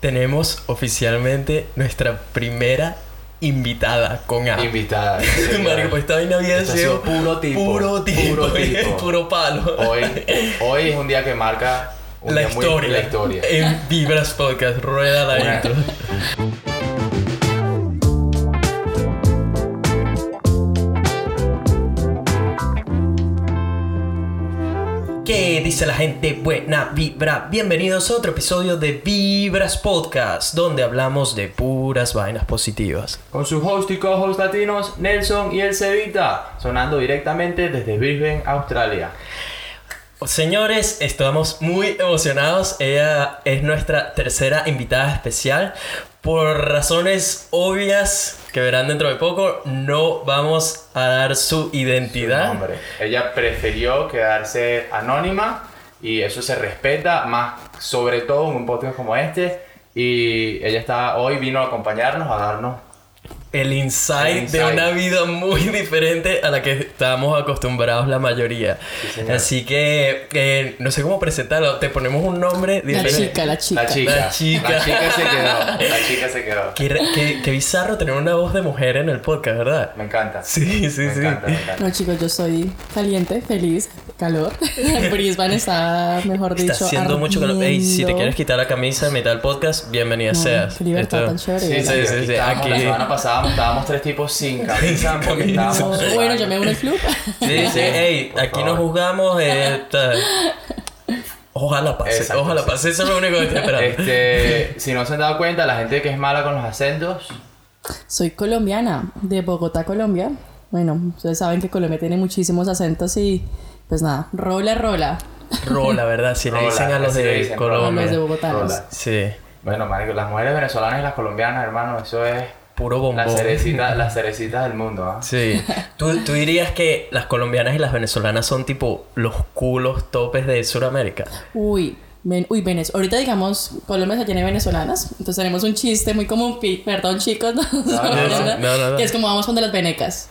tenemos oficialmente nuestra primera invitada con A. Invitada. Marico, pues esta vaina había sido puro tipo. Puro tipo. Puro tipo. puro palo. Hoy, hoy es un día que marca un la día muy- historia. la historia. En Vibras Podcast. Rueda la intro. ¿Qué dice la gente? Buena vibra. Bienvenidos a otro episodio de Vibras Podcast, donde hablamos de puras vainas positivas. Con su host y co-host latinos, Nelson y el Cevita, sonando directamente desde Brisbane, Australia. Señores, estamos muy emocionados. Ella es nuestra tercera invitada especial. Por razones obvias que verán dentro de poco, no vamos a dar su identidad. Ella prefirió quedarse anónima y eso se respeta más, sobre todo en un podcast como este. Y ella está hoy vino a acompañarnos a darnos El insight, El de insight. una vida muy diferente a la que estamos acostumbrados la mayoría. Sí. Así que eh, no sé cómo presentarlo. Te ponemos un nombre La diferente. chica, la chica. La chica. La chica. La chica se quedó. La chica se quedó. Qué, qué- qué bizarro tener una voz de mujer en el podcast, ¿verdad? Me encanta. Sí, sí, me sí. Encanta, me encanta. No, chicos, yo soy caliente, feliz, calor. Brisbane está, mejor dicho, Está haciendo mucho calor. Ey, si te quieres quitar la camisa en mitad del podcast, bienvenida No, seas. Qué libertad Esto- tan chévere. Sí, sí, Sí, sí, sí, estábamos, aquí- La semana pasada estábamos tres tipos sin camisa porque camisa. estábamos. Bueno, yo me uno al club. Sí, sí, ey, Por aquí favor. juzgamos. eh, Ojalá pase, Exacto, ojalá sí. pase, eso es lo único que estoy esperando. Este, si no se han dado cuenta, la gente que es mala con los acentos, Soy colombiana, de Bogotá, Colombia. Bueno, ustedes saben que Colombia tiene muchísimos acentos y pues nada, rola, rola. Rola, ¿verdad? Si le Rola, dicen a los así le de dicen, A los de Colombia. bogotanos. rola. Sí, Bueno, marico, las mujeres venezolanas y las colombianas, hermano, eso es puro la bombón. cerecita, las cerecitas del mundo, ¿ah? Sí. ¿Tú, tú dirías que las colombianas y las venezolanas son tipo los culos topes de Sudamérica. Uy, ven, uy, Venezuela. Ahorita digamos, Colombia se tiene venezolanas. Entonces tenemos un chiste muy común, perdón chicos, no, no, no, no, no. que es como vamos con de las venecas.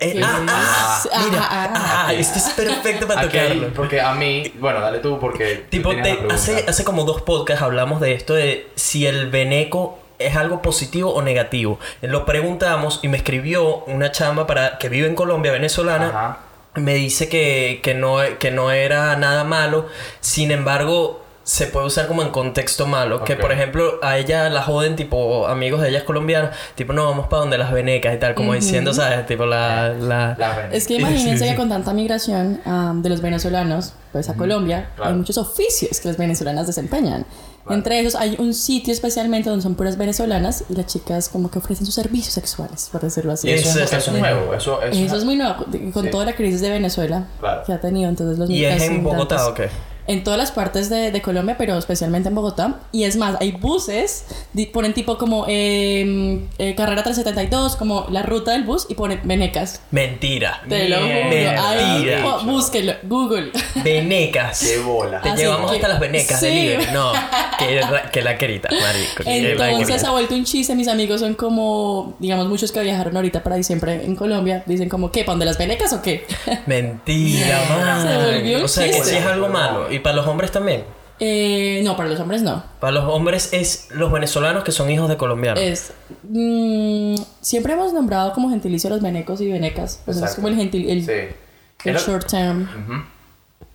Eh, ah, ah, Ah, mira, ah, ah. ah, esto es perfecto para Aquí hay- tocarlo. porque a mí, bueno, dale tú porque tú Tipo, tenías te- la hace, hace como dos podcasts hablamos de esto de si el veneco es algo positivo o negativo. Lo preguntamos y me escribió una chamba para que vive en Colombia, venezolana. Ajá. Me dice que, que, no, que no era nada malo. Sin embargo, se puede usar como en contexto malo. Que Ok. por ejemplo, a ella la joden, tipo, amigos de ella es colombianos. Tipo, no, vamos para donde las venecas y tal. Como diciendo, ¿sabes? Tipo, la. la... Las ven- Es que imagínense Sí, sí. que con tanta migración am, de los venezolanos pues a Colombia claro. hay muchos oficios que las venezolanas desempeñan. Entre esos hay un sitio especialmente donde son puras venezolanas y las chicas como que ofrecen sus servicios sexuales, por decirlo así. Eso, Eso es, eso es muy nuevo, eso, eso, Eso es muy nuevo, con Sí. toda la crisis de Venezuela Claro. que ha tenido entonces los ¿Y es en Bogotá o qué? En todas las partes de, de Colombia, pero especialmente en Bogotá. Y es más, hay buses, ponen tipo como eh, eh, carrera 372, como la ruta del bus y ponen venecas. Mentira. Te lo juro. Ahí, oh, búsquelo, Google. Venecas. Qué bola. Te Así llevamos que- hasta las venecas sí. delivery. No, que, la- que la querita, marico. que la Entonces ha vuelto un chiste. Mis amigos son como, digamos, muchos que viajaron ahorita para diciembre en Colombia. Dicen como, ¿qué? ¿Para dónde las venecas o qué? Mentira, man. Se volvió un O sea, que chiste. sí es algo malo. Y para los hombres también. Eh, no, para los hombres no. Para los hombres es los venezolanos que son hijos de colombianos. Es. mm, siempre hemos nombrado como gentilicio a los venecos y venecas. Pues es como el gentil. El, Sí. el Era- short term. Ujú.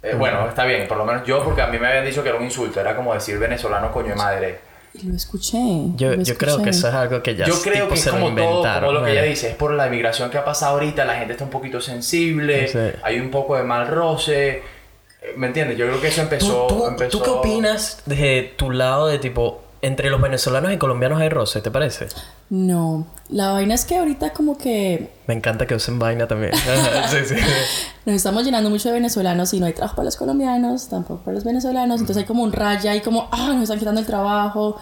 Eh, bueno, está bien, por lo menos yo, porque a mí me habían dicho que era un insulto, era como decir venezolano coño de madre. Y Lo escuché. yo, lo yo creo escuché. que eso es algo que ya yo creo que es se lo como todo, inventaron. como lo que ella dice, es por la inmigración que ha pasado ahorita, la gente está un poquito sensible, Sí. hay un poco de mal roce, ¿me entiendes? Yo creo que eso ¿Tú, empezó... tú, empezó... tú qué opinas de tu lado de tipo, entre los venezolanos y colombianos hay roce, ¿te parece? No. La vaina es que ahorita como que Me encanta que usen vaina también. sí, sí. nos estamos llenando mucho de venezolanos y no hay trabajo para los colombianos, tampoco para los venezolanos. Entonces hay como un raya y como, ah, nos están quitando el trabajo.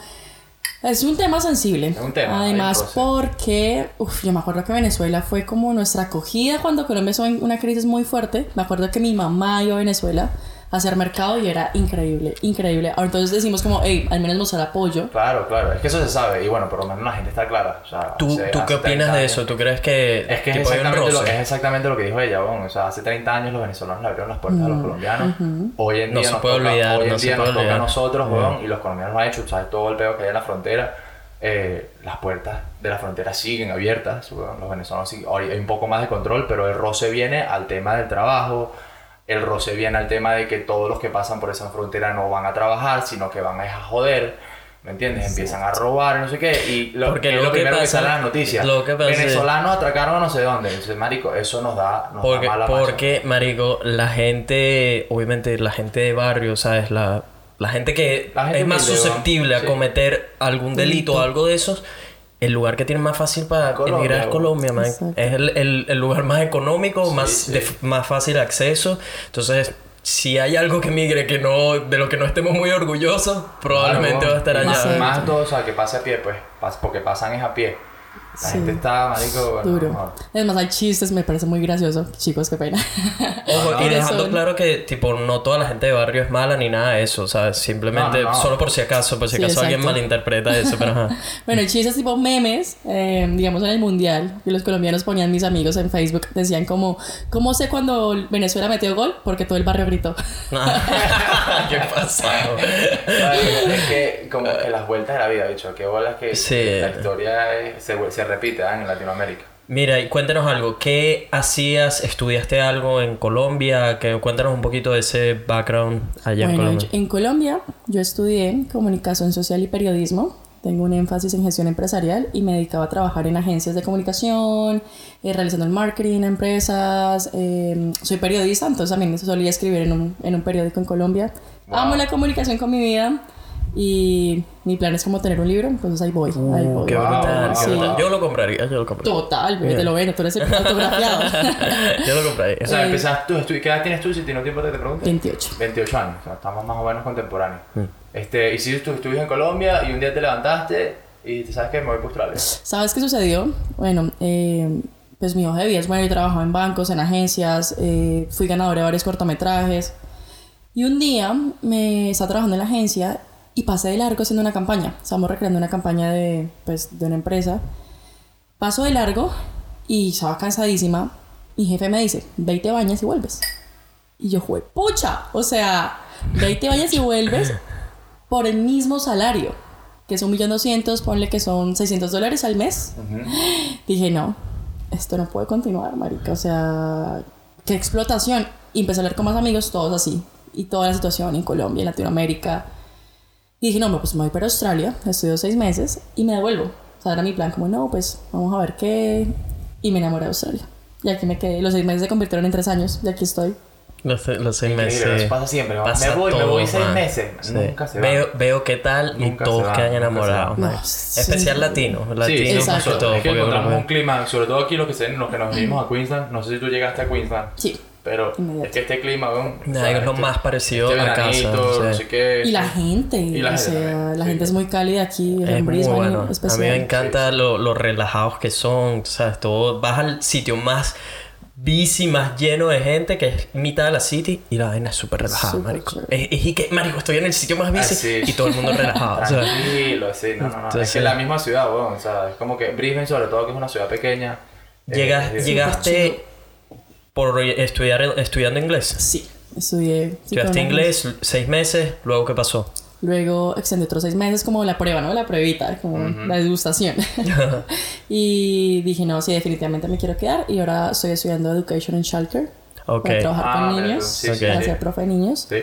Es un tema sensible. Es un tema, Además, porque, uff, yo me acuerdo que Venezuela fue como nuestra acogida cuando Colombia en una crisis muy fuerte. Me acuerdo que mi mamá iba a Venezuela hacer mercado y era increíble, increíble. Ahora entonces decimos como, hey, al menos mostrar apoyo. Claro, claro, es que eso se sabe y bueno, por lo menos la gente está clara. O sea, ¿Tú, hace- ¿tú qué opinas 30 de eso? ¿Tú crees que, Es que es tipo, hay un exactamente, lo, es exactamente lo que dijo ella, bon. o sea, hace 30 años los venezolanos le abrieron las puertas a los colombianos. Hoy en No día se nos puede toca, olvidar, hoy en no se día puede nos toca a nosotros, weón, y los colombianos lo han hecho, ¿sabes? Todo el peo que hay en la frontera, eh, las puertas de la frontera siguen abiertas, weón. los venezolanos siguen, ahora hay un poco más de control, pero el roce viene al tema del trabajo, el roce viene al tema de que todos los que pasan por esa frontera no van a trabar, sino que van a, joder. ¿Me entiendes? Empiezan a robar, no sé qué. Y lo, Porque es lo lo, que primero que pasa- sale en las noticias. lo que pasa- Venezolanos atracaron a no sé dónde. Entonces, marico, eso nos da, nos Porque, da mala maña. porque, marico, la gente, obviamente la gente de barrio, ¿sabes? La, la gente que La gente es más susceptible a Sí. cometer algún delito o algo de esos, el lugar que tiene más fácil para Colombia, emigrar es. Colombia, man. Exacto. Es el, el- el lugar más económico, más, sí. de más fácil acceso. Entonces, si hay algo que migre que no, de lo que no estemos muy orgullosos, probablemente Claro, va a estar allá. Más, más todo, o sea, que pase a pie, pues. Porque pasan es a pie. La Sí. gente está, marico, bueno, Duro. no. Además hay chistes, me parece muy gracioso. Chicos, qué pena. Ojo, No, y dejando son- claro que, tipo, no toda la gente de barrio es mala ni nada de eso, ¿sabes? Simplemente, No, no, no. solo por si acaso, por si Sí, acaso alguien exacto. malinterpreta eso, pero ajá. Bueno, chistes tipo memes, eh, digamos en el mundial, que los colombianos ponían mis amigos en Facebook, decían como, ¿cómo sé cuando Venezuela metió gol? Porque todo el barrio gritó. ¿Qué pasó? Marico, es que, como en las vueltas de la vida, bicho. Qué bolas que Sí. la historia es- se, se repite ¿ah? en Latinoamérica. Mira, y cuéntanos algo. ¿Qué hacías? ¿Estudiaste algo en Colombia? Que cuéntanos un poquito de ese background allá en bueno, Colombia. yo- en Colombia yo estudié comunicación social y periodismo. Tengo un énfasis en gestión empresarial y me dedicaba a trabajar en agencias de comunicación, eh, realizando el marketing a empresas. eh, soy periodista, entonces también solía escribir en un, en un periódico en Colombia. Wow. Amo la comunicación con mi vida y mi plan es como tener un libro, entonces ahí voy. ahí Uh, voy. qué Wow, brutal, qué Sí. brutal. Yo lo compraría, yo lo compraría. Total, bebé, te lo vendo, tú eres el autografiado. yo lo compraría. O sea, Eh. empezaste tú, ¿qué edad tienes tú si tienes tiempo te te pregunto? 28. 28 años, o sea, estamos más o menos contemporáneos. Mm. Este, y si tú estuviste en Colombia y un día te levantaste y te sabes que me voy para Australia. ¿Sabes qué sucedió? Bueno, eh, pues mi hoja de vida es bueno, yo trabajaba en bancos, en agencias, eh, fui ganadora de varios cortometrajes. Y un día me estaba trabajando en la agencia y pasé de largo haciendo una campaña. Estábamos recreando una campaña de, pues, de una empresa. Paso de largo y estaba cansadísima. Mi jefe me dice, ve y te bañas y vuelves. Y yo, fue pucha. O sea, ve y te bañas y vuelves por el mismo salario, que es un millón doscientos, ponle que son 600 dólares al mes. Dije, no, esto no puede continuar, marica. O sea, qué explotación. Y empecé a hablar con más amigos, todos así. Y toda la situación en Colombia, en Latinoamérica. Y dije, no, pues me voy para Australia, estudio seis meses y me devuelvo. O sea, era mi plan, como, no, pues vamos a ver qué. Y me enamoré de Australia. Y aquí me quedé. Los seis meses se convirtieron en tres años. Y aquí estoy. Los, los seis Increíble, meses. eso pasa siempre, ¿no? pasa Me voy, me todo, voy seis man. meses. Sí. Nunca se va. veo, veo qué tal Nunca y todos quedan nunca se enamorados. No, sí. Especial latino. Sí, Latino Exacto. sobre todo. Es que porque encontramos un clima, sobre todo aquí los que, se, los que nos vinimos a Queensland. No sé si tú llegaste a Queensland, Sí. Pero es que este clima, weón, o Nah, sea, es lo este- más parecido este a casa, no sí. sé qué. Y la gente. Y la o gente sea, la sí. gente es muy cálida aquí. Es en muy Brisbane, bueno. A mí me encanta lo, lo relajados que son. ¿Sabes? Todo, vas al sitio más busy, más lleno de gente, que es mitad de la city, y la vaina es súper relajada, Súper marico. Es, es y que, marico, estoy en el sitio más busy sí. y todo el mundo relajado. o sea, Tranquilo, sí, no, no, no. es Entonces- que la misma ciudad, weón, o sea, es como que Brisbane, sobre todo, que es una ciudad pequeña. eh, llegas, es- llegaste por estudiar estudiando inglés. Sí, estudié. Estudiaste inglés seis meses, luego qué pasó. Luego extendí otros seis meses como la prueba, ¿no? La pruebita, como la degustación. y dije, no, sí, definitivamente me quiero quedar. Y ahora estoy estudiando Education en Shelter. Ok. Para trabajar Ah, con tú, niños. sí, sí, para sí. ser profe de niños. Sí.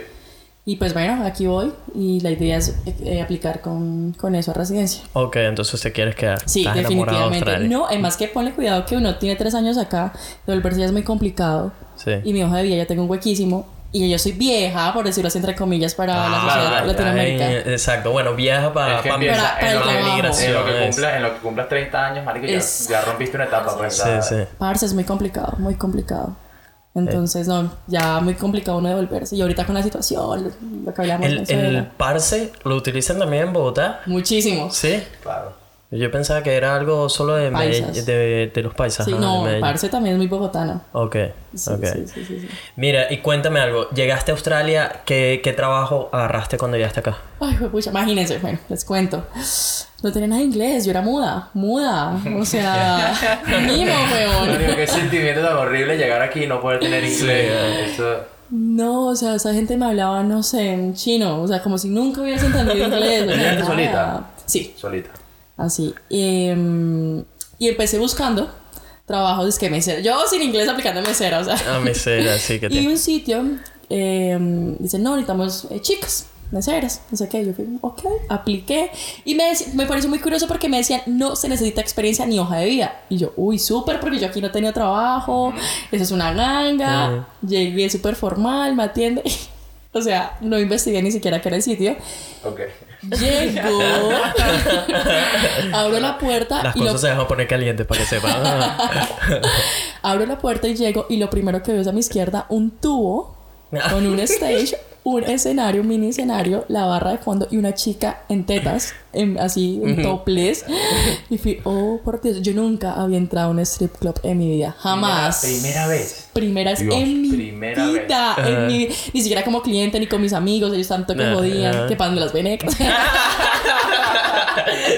Y pues bueno, aquí voy. Y la idea es eh, aplicar con, con eso a residencia. Ok, entonces te quieres quedar. Sí, Estás enamorado de definitivamente. Australia. No, además que ponle cuidado que uno tiene tres años acá, devolverse ya es muy complicado. Sí. Y mi hoja de vida ya tengo un huequísimo. Y yo soy vieja, por decirlo así, entre comillas, para la Ah, sociedad ya, latinoamericana. eh, exacto. Bueno, viaja para Es que pa- empieza para- para en, el lo que, trabajo. en, lo que en lo que cumplas 30 años, marico, ya, Es- ya rompiste una etapa, pues. Sí, sí. Parce, es muy complicado, muy complicado. Entonces, no, ya muy complicado uno devolverse. Y ahorita con la situación, lo que hablamos El, el parse lo utilizan también en Bogotá. Muchísimo. Sí. Claro. Yo pensaba que era algo solo de, de, de los paisas. Sí, no, parce también es muy bogotano. Ok, Sí, ok. sí, sí, sí, sí. Mira, y cuéntame algo. Llegaste a Australia, ¿qué, qué trabajo agarraste cuando llegaste acá? Ay, pucha, imagínense, bueno, les cuento. No tenía nada de inglés, yo era muda, muda. O sea, mimo, weón. Qué sentimiento tan horrible llegar aquí y no poder tener inglés. Eso. No, o sea, esa gente me hablaba, no sé, en chino, o sea, como si nunca hubieras entendido inglés. o sea, ¿Llegaste nada. solita? Sí, Solita. Así. Em, y empecé buscando trabajos, que mesera. Yo sin inglés aplicando mesera, o sea. Ah, mesera, sí que Y te... un sitio em, dice, no, necesitamos eh, chicas, meseras, no sé qué. Yo fui, ok, apliqué. Y me, me pareció muy curioso porque me decían, no se necesita experiencia ni hoja de vida. Y yo, uy, súper, porque yo aquí no tenía trabajo, eso es una ganga. Llegué súper formal, me atiende. o sea, no investigué ni siquiera qué era el sitio. Ok. Llego, abro la puerta Las y lo cosas se van a poner calientes para que sepan. Abro la puerta y llego y lo primero que veo es a mi izquierda un tubo con un stage, un escenario, un mini escenario, la barra de fondo y una chica en tetas, en- así, en topless. Y fui, oh, por Dios, yo nunca había entrado a un strip club en mi vida, jamás. Primera, primera vez. Primera vez Dios, en mi primera vida, en mi vida. Ni siquiera como cliente ni con mis amigos, ellos tanto que jodían, que pan de las venecas.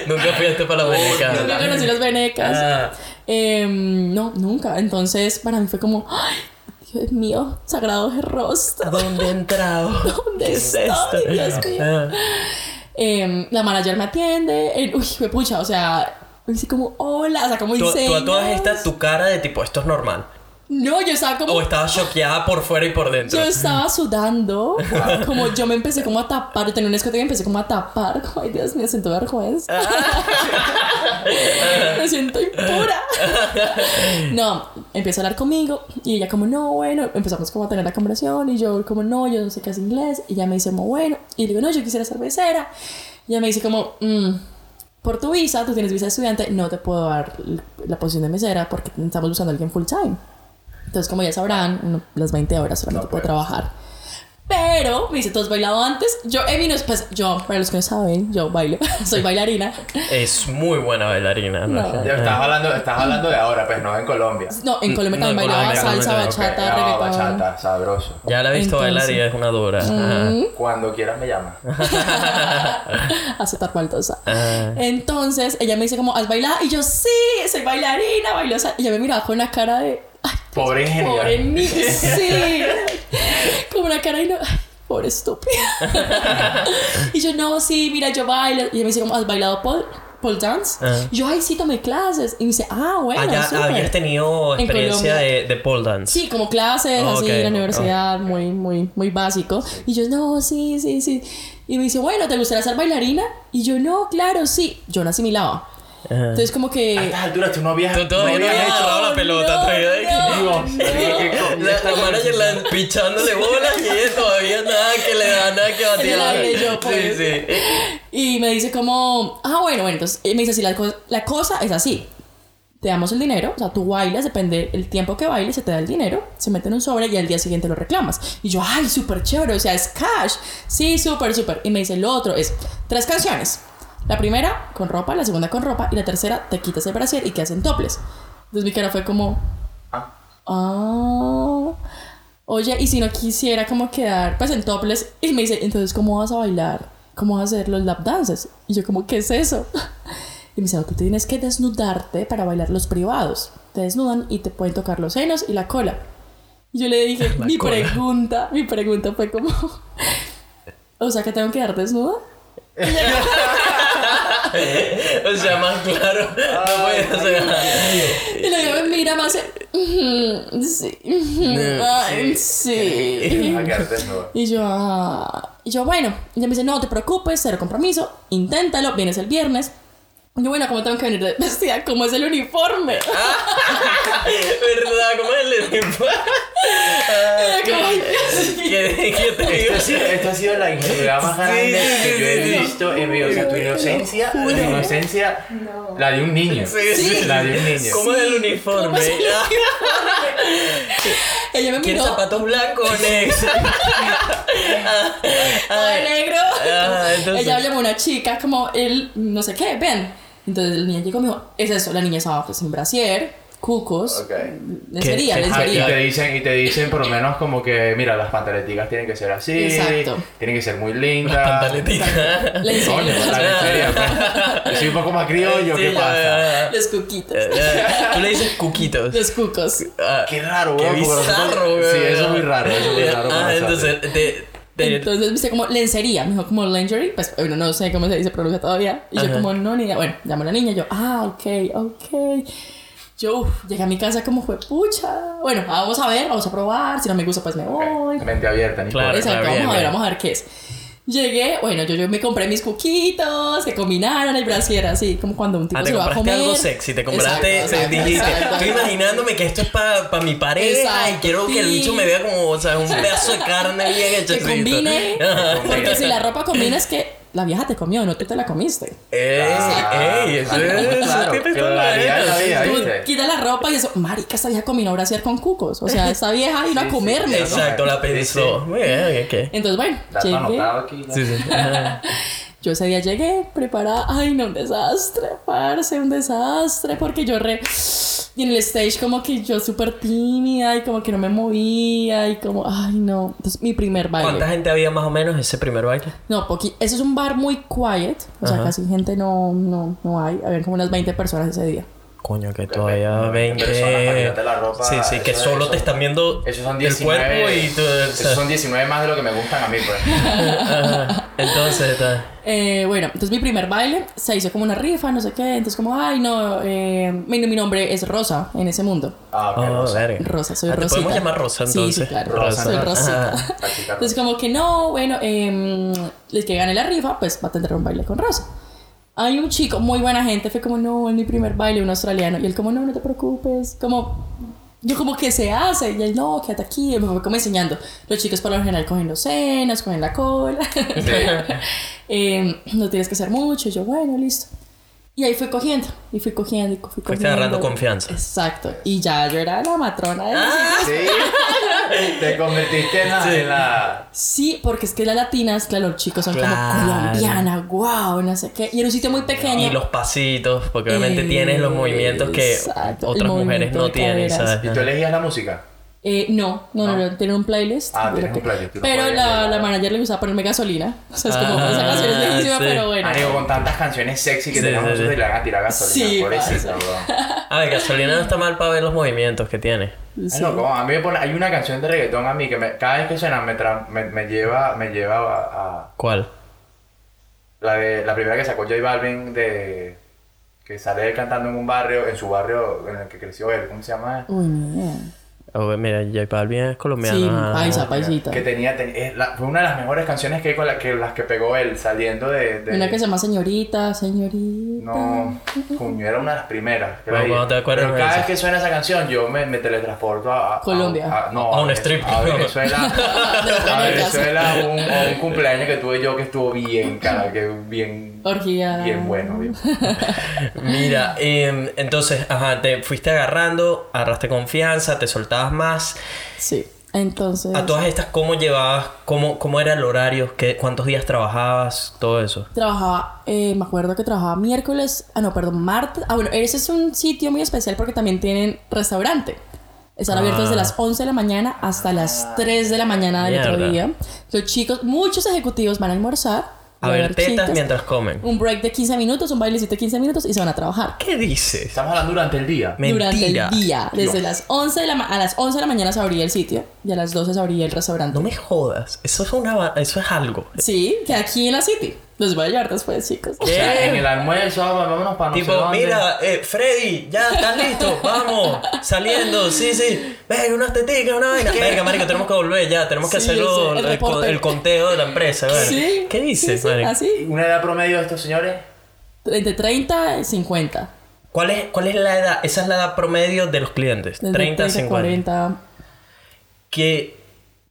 Nunca fuiste para la Veneca. Nunca conocí las venecas. Ah, Em, no, nunca. Entonces, para mí fue como, ay, Dios mío, sagrado rostro. ¿A dónde he entrado? ¿Dónde ¿Qué es estoy? esto? Dios mío. Ah. Em, la manager me atiende. eh, uy, me pucha, o sea, me dice como, hola, o sea, como Tú, dice. tú a todas estas, tu cara de tipo, esto es normal. No, yo estaba como. O estabas choqueada por fuera y por dentro. Yo estaba sudando, como yo me empecé como a tapar, yo tenía un escote y me empecé como a tapar, como, ay Dios mío, siento vergüenza. me siento impura. no, empieza a hablar conmigo y ella como, no, bueno, empezamos como a tener la conversación y yo como, no, yo no sé qué es inglés y ella me dice como, bueno, y le digo, no, yo quisiera ser mesera. Y ella me dice como, "Mm, por tu visa, tú tienes visa de estudiante, no te puedo dar la posición de mesera porque estamos buscando a alguien full time. Entonces, como ya sabrán, no- las 20 horas solamente No puedo puedes. trabajar. Pero, me dice, ¿tú has bailado antes? Yo, en mi pues, yo, para los que no saben, yo bailo, soy bailarina. Es muy buena bailarina. ¿no? No. Estás hablando, estás hablando de ahora, pues no en Colombia. No, en Colombia No, también bailaba Colombia, salsa, Colombia, bachata, no, reggaetón. bachata, sabroso. Ya la he visto bailar y es una dura. Cuando quieras me llamas. Aceptar faltosa. Ah. Entonces, ella me dice como, ¿has bailado? Y yo, sí, soy bailarina, bailo salsa. Y ella me miraba con una cara de, Pobre ingeniero. pobre ni sí. Como una cara de no, ay, pobre estúpida. y yo, no, sí, mira, yo bailo. Y ella me dice como, ¿has bailado pole, pole dance? Ah. Y yo, ay, sí, tomé clases. Y me dice, ah, bueno, súper. habías tenido En experiencia de, de pole dance. Sí, como clases, Ah, así, ok, en la universidad, muy, muy, muy básico. Y yo, no, sí, sí, sí. Y me dice, bueno, ¿te gustaría ser bailarina? Y yo, no, claro, sí. Yo no asimilaba. Entonces, como A que... estas alturas tú no habías. Tú todavía no habías habías hecho- echado la pelota, no, traída de no, no. ¿qué coño La, manager la pichándole bolas y ella todavía nada que le da nada que batir. El yo, pues. Sí, sí. Y me dice como, ah, bueno, bueno, entonces me dice así, la, co- la cosa es así. Te damos el dinero, o sea, tú bailas, depende del tiempo que bailes, se te da el dinero, se mete en un sobre y al día siguiente lo reclamas. Y yo, ay, súper chévere, o sea, es cash. Sí, súper, súper. Y me dice, lo otro es tres canciones. La primera con ropa, la segunda con ropa y la tercera te quitas el brasier y quedas en toples. Entonces mi cara fue como, Ah, Ah. Oye, y si no quisiera como quedar pues en topless y me dice, entonces ¿cómo vas a bailar? ¿Cómo vas a hacer los lap dances? Y yo como, ¿qué es eso? Y me dice, tú tienes que desnudarte para bailar los privados. Te desnudan y te pueden tocar los senos y la cola. Y yo le dije, La mi cola. pregunta, mi pregunta fue como, o sea que tengo que dar desnuda. O sea, más claro, no puedes hacer nada. Y luego me mira más, "Ujú, sí, ay, sí. Y yo, ah, y yo, bueno, y ella me dice, no te preocupes, cero compromiso, inténtalo, vienes el viernes. Bueno, ¿cómo tengo que venir de- vestida? ¿Cómo es el uniforme? ¿Verdad? ¿Cómo es el uniforme? Y yo como, "Ay, Dios mío". ¿Qué, qué te digo? Esto ha, sido, esto ha sido la ingenuidad más Sí, grande sí, que sí, yo he visto en mi vida. O sea, tu inocencia, tu inocencia, la de un niño. Sí, sí, La de un niño. ¿Cómo es el uniforme? Ella me ¿Quieres miró, zapatos blancos o negros? "Ay, negro. Ah, entonces- Ella llamó a una chica como, él, no sé qué, ven. Entonces la niña llegó y me dijo, es eso, la niña estaba pues en brasier, cucos, Ok. lencería, ¿Qué- qué- Ah, y lencería. te dicen, y te dicen por lo menos como que, mira, las pantaleticas tienen que ser así, Exacto. tienen que ser muy lindas. Pantaletica. Coño, Lencería. la lencería, pues. Yo soy un poco más criollo, ¿qué Sí, pasa? ya, Los cuquitos. ya, ya. Tú le dices cuquitos. Los cucos. Ah, Qué raro, Qué porque nosotros- bizarro, weón. Sí, eso es muy raro, eso es muy raro para Ah, entonces, te- Entonces me dice como lencería, me dijo como lingerie, pues bueno, no sé cómo se dice, pronuncia todavía. Y yo como, no, ni idea. Bueno, llamo a la niña, yo, ah, ok, ok. Yo uf, llegué a mi casa como fue, pucha. Bueno, vamos a ver, vamos a probar, si no me gusta pues me voy. Ok, Mente abierta, ni Claro. Exacto, bien, vamos a ver, bien. vamos a ver qué es. Llegué, bueno, yo, yo me compré mis cuquitos que combinaron el brasier así, como cuando un tipo Ah, te se va a compraste comer. algo sexy, te compraste, Exacto, dijiste, exacto. estoy imaginándome que esto es para mi pareja y quiero que el bicho me vea como, o sea, un pedazo de carne bien Que hechecito. combine, porque si la ropa combina es que la vieja te comió, no tú te la comiste. Ey, Ah, ey, eso es, claro, ¿qué te está en la ropa y eso, marica, esta vieja combinó brasier con cucos. O sea, esta vieja vino Sí, a sí, comerme. ¿no? Exacto, la pensó. Muy bien, ok. Entonces, bueno, anotado aquí. ya. Sí, sí. Yo ese día llegué preparada. Ay, no, un desastre, parce, un desastre. Porque yo re. Y en el stage, como que yo súper tímida y como que no me movía y como. Ay, no. Entonces, mi primer baile. ¿Cuánta gente había más o menos ese primer baile? No, poqui. Eso es un bar muy quiet. O sea, Ajá. casi gente no, no, no hay. Habían como unas 20 personas ese día. Coño, que todavía 20. personas para quitarte la ropa, sí, sí, que eso- solo eso- te están viendo Esos son el 19. cuerpo y tú. o sea, Esos son 19 más de lo que me gustan a mí, pues. Entonces, está. Eh, bueno, entonces mi primer baile se hizo como una rifa, no sé qué. Entonces, como, ay, no, eh, mi, mi nombre es Rosa en ese mundo. Ah, ok. Oh, Rosa. verga. Rosa, soy Ah, ¿te Rosita. podemos llamar Rosa, Sí, entonces? Sí, claro. Rosa, soy Rosa. Rosita. Entonces, como que no, bueno, eh, el que gane la rifa, pues va a tener un baile con Rosa. Hay un chico, muy buena gente, fue como, no, es mi primer baile, un australiano. Y él, como, no, no te preocupes. Como, yo, como, que se hace? Y él, no, quédate aquí. Y me fue como enseñando. Los chicos, por lo general, cogen los senos, cogen la cola. Eh, no tienes que hacer mucho. Y yo, bueno, listo. Y ahí fui cogiendo, y fui cogiendo, y fui cogiendo. Fuiste agarrando confianza. Exacto. Y ya yo era la matrona de Ah. Sí. Te convertiste en la. Sí. en la- Sí, porque es que las latinas, claro, los chicos son Claro. como colombianas, wow, no sé qué. Y era un sitio muy pequeño. Y los pasitos, porque obviamente tienes los movimientos que Exacto, otras mujeres no tienen. ¿sabes? ¿Y tú elegías la música? Eh, no, no, no, No. no, tienen un playlist. Ah, que- un playlist, no Pero la, la manager le gustaba ponerme gasolina. O sea, es como, Ah, esa canción es viejísima, sí. pero bueno. Marico, con tantas canciones sexy que Sí, tenemos sí, le van a tirar gasolina. Sí, weón. A ver, gasolina no está mal para ver los movimientos que tiene. Es Sí. loco, a mí me pone, hay una canción de reggaetón a mí que me- cada vez que suena me, tra- me, me lleva, me lleva a, a- ¿Cuál? la de la primera que sacó J Balvin de que sale él cantando en un barrio, en su barrio en el que creció él, ¿cómo se llama? Uy. Oh, mira, J Balvin es colombiano. Sí, ah, paisa, paisita. Que tenía, ten- es la- fue una de las mejores canciones que, con la, que las que pegó él saliendo de, de- Una que se llama Señorita, Señorita. No, coño, era una de las primeras. que Bueno, la- cuando te acuerdas Pero de cada esa. vez que suena esa canción, yo me, me teletransporto a, a- Colombia. A, no, A un strip. A Venezuela. A Venezuela, un, un cumpleaños que tuve yo que estuvo bien, cara, que bien, Orgía. bien bueno. Bien. Mira, em, entonces, ajá, te fuiste agarrando, agarraste confianza, te soltabas más. Sí. Entonces. A todas estas, ¿cómo llevabas? ¿Cómo, cómo era el horario? ¿Qué, ¿Cuántos días trabajabas? Todo eso. Trabajaba, eh, me acuerdo que trabajaba miércoles, ah no, perdón, martes. Ah, bueno, ese es un sitio muy especial porque también tienen restaurante. Están abiertos desde Ah. las 11 de la mañana hasta las 3 de la mañana del otro Mierda. día. Los chicos, muchos ejecutivos van a almorzar. A ver tetas chicas, mientras comen. Un break de 15 minutos, un bailecito de 15 minutos y se van a trabajar. ¿Qué dices? Estamos hablando durante el día. Mentira. Durante el día, desde Dios. las 11 de la ma- a las 11 de la mañana se abría el sitio y a las 12 se abría el restaurante. No me jodas. Eso es una va- eso es algo. Sí, que aquí en la City. Los voy a llevar después, chicos. O sea, en el almuerzo, vamos- vámonos para no sé Tipo, dónde. mira, eh, Freddy, ya estás listo, vamos, saliendo, sí, sí, venga, unas teticas, una vaina. Venga, marico, tenemos que volver ya, tenemos que Sí, hacerlo, sí, el el, co- reporte. el conteo de la empresa, ¿verdad? Sí. ¿Qué dices, sí, sí, marico? así. ¿Una edad promedio de estos señores? Entre 30 y 50. ¿Cuál es, ¿Cuál es la edad? Esa es la edad promedio de los clientes, Desde 30, 50. 40. Que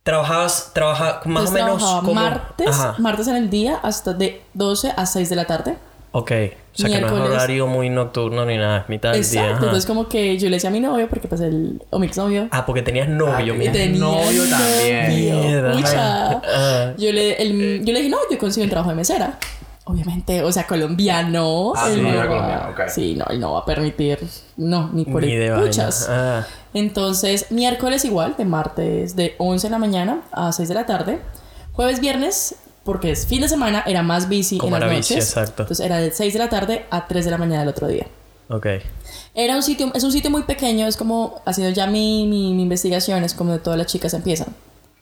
trabajabas, trabaja más Entonces o menos trabajaba como... martes, Ajá, martes en el día hasta de 12 a 6 de la tarde. ok. O sea, que no es Miércoles. horario muy nocturno ni nada, es mitad del día. Exacto. ajá. Entonces como que yo le decía a mi novio, porque pues el... O mi exnovio. Ah, porque tenías novio, Ah, mira. tenía- novio también. Mierda. Ah. Yo le, el- yo le dije, no, yo consigo un trabajo de mesera. Obviamente, o sea, colombiano. Ah, sí, no era va- colombiano, ok. Sí, no, él no va a permitir, no, ni por Ni. Ah, Entonces, miércoles igual, de martes de 11 de la mañana a 6 de la tarde. Jueves, viernes, porque es fin de semana, era más bici Como en las era bici, noches. exacto. Entonces era de 6 de la tarde a 3 de la mañana del otro día. ok. Era un sitio, es un sitio muy pequeño, es como, haciendo ya mi, mi, mi investigación, es como de todas las chicas empiezan.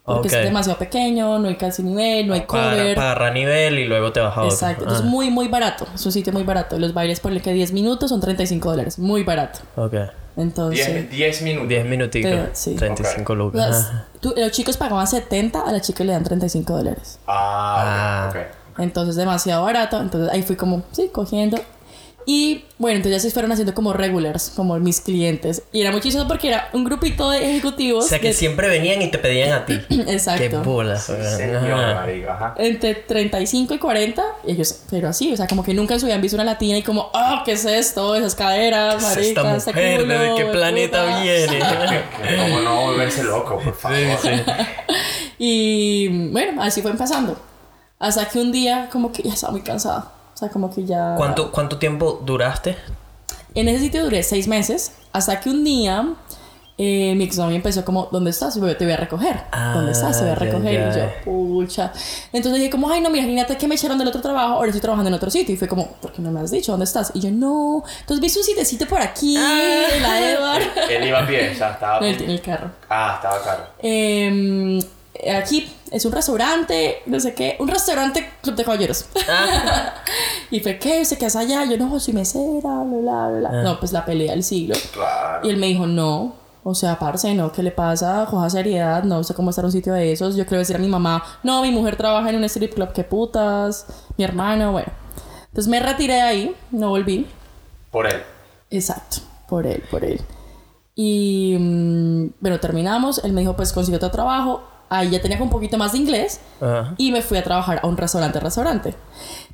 Porque Ok. es demasiado pequeño, no hay casi nivel, no hay Para, cover. para agarrar nivel y luego te vas a otro. Exacto, entonces Ah, muy, muy barato. Es un sitio muy barato. Los bailes, por el que 10 minutos son 35 dólares. Muy barato. Ok. Entonces, 10 10 minutos. 10 minuticos. Pero, sí. 35 lucas. las- Ah. tú- los chicos pagaban 70, a las chicas le dan 35 dólares. Ah, ok, Ah. ok. Entonces, demasiado barato. Entonces, ahí fui como, sí, cogiendo. Y bueno, entonces ya se fueron haciendo como regulars, como mis clientes. Y era muy chistoso porque era un grupito de ejecutivos. O sea que de- siempre venían y te pedían a ti. Exacto. Qué bolas. Sí, Ajá. entre 35 y 40, ellos, pero así, o sea, como que nunca en su vida han visto una latina y como, ah, ¿qué es esto? Esas caderas, ¿Qué es marica, esta ese mujer? culo, ¿De qué planeta puta". viene? ¿Cómo no volverse loco, por favor? Y bueno, así fue empezando. Hasta que un día, como que ya estaba muy cansada. O sea, como que ya. ¿Cuánto, ¿Cuánto tiempo duraste? En ese sitio duré seis meses. Hasta que un día. eh, mi exnovio empezó como, ¿dónde estás? Yo, Te voy a recoger. ¿Dónde estás? Te voy a Ah, ya, recoger. Y ya. yo, pucha. Entonces dije como, ay, no, mira, imagínate que me echaron del otro trabajo, ahora estoy trabajando en otro sitio. Y fue como, ¿por qué no me has dicho dónde estás? Y yo, no. Entonces viste un sitecito por aquí, Ah. en la Edward. Él iba a pie, o sea, estaba. No, él tiene el carro. Ah, estaba caro. Eh, aquí es un restaurante, no sé qué, un restaurante club de caballeros. Ah. y fue, ¿qué? ¿Usted qué hace allá? Yo, no, soy mesera, bla, bla, bla, bla. No, pues la pelea del siglo. Claro. Y él me dijo, no, o sea, parce, no, ¿qué le pasa? Coja seriedad, no sé cómo estar en un sitio de esos. Yo quiero decir a mi mamá, no, mi mujer trabaja en un strip club, qué putas. Mi hermano, bueno. Entonces me retiré de ahí, no volví. Por él. Exacto, por él, por él. Y mm, bueno, terminamos. Él me dijo, pues consigo otro trabajo. Ahí ya tenía un poquito más de inglés. Ajá. Y me fui a trabajar a un restaurante, restaurante.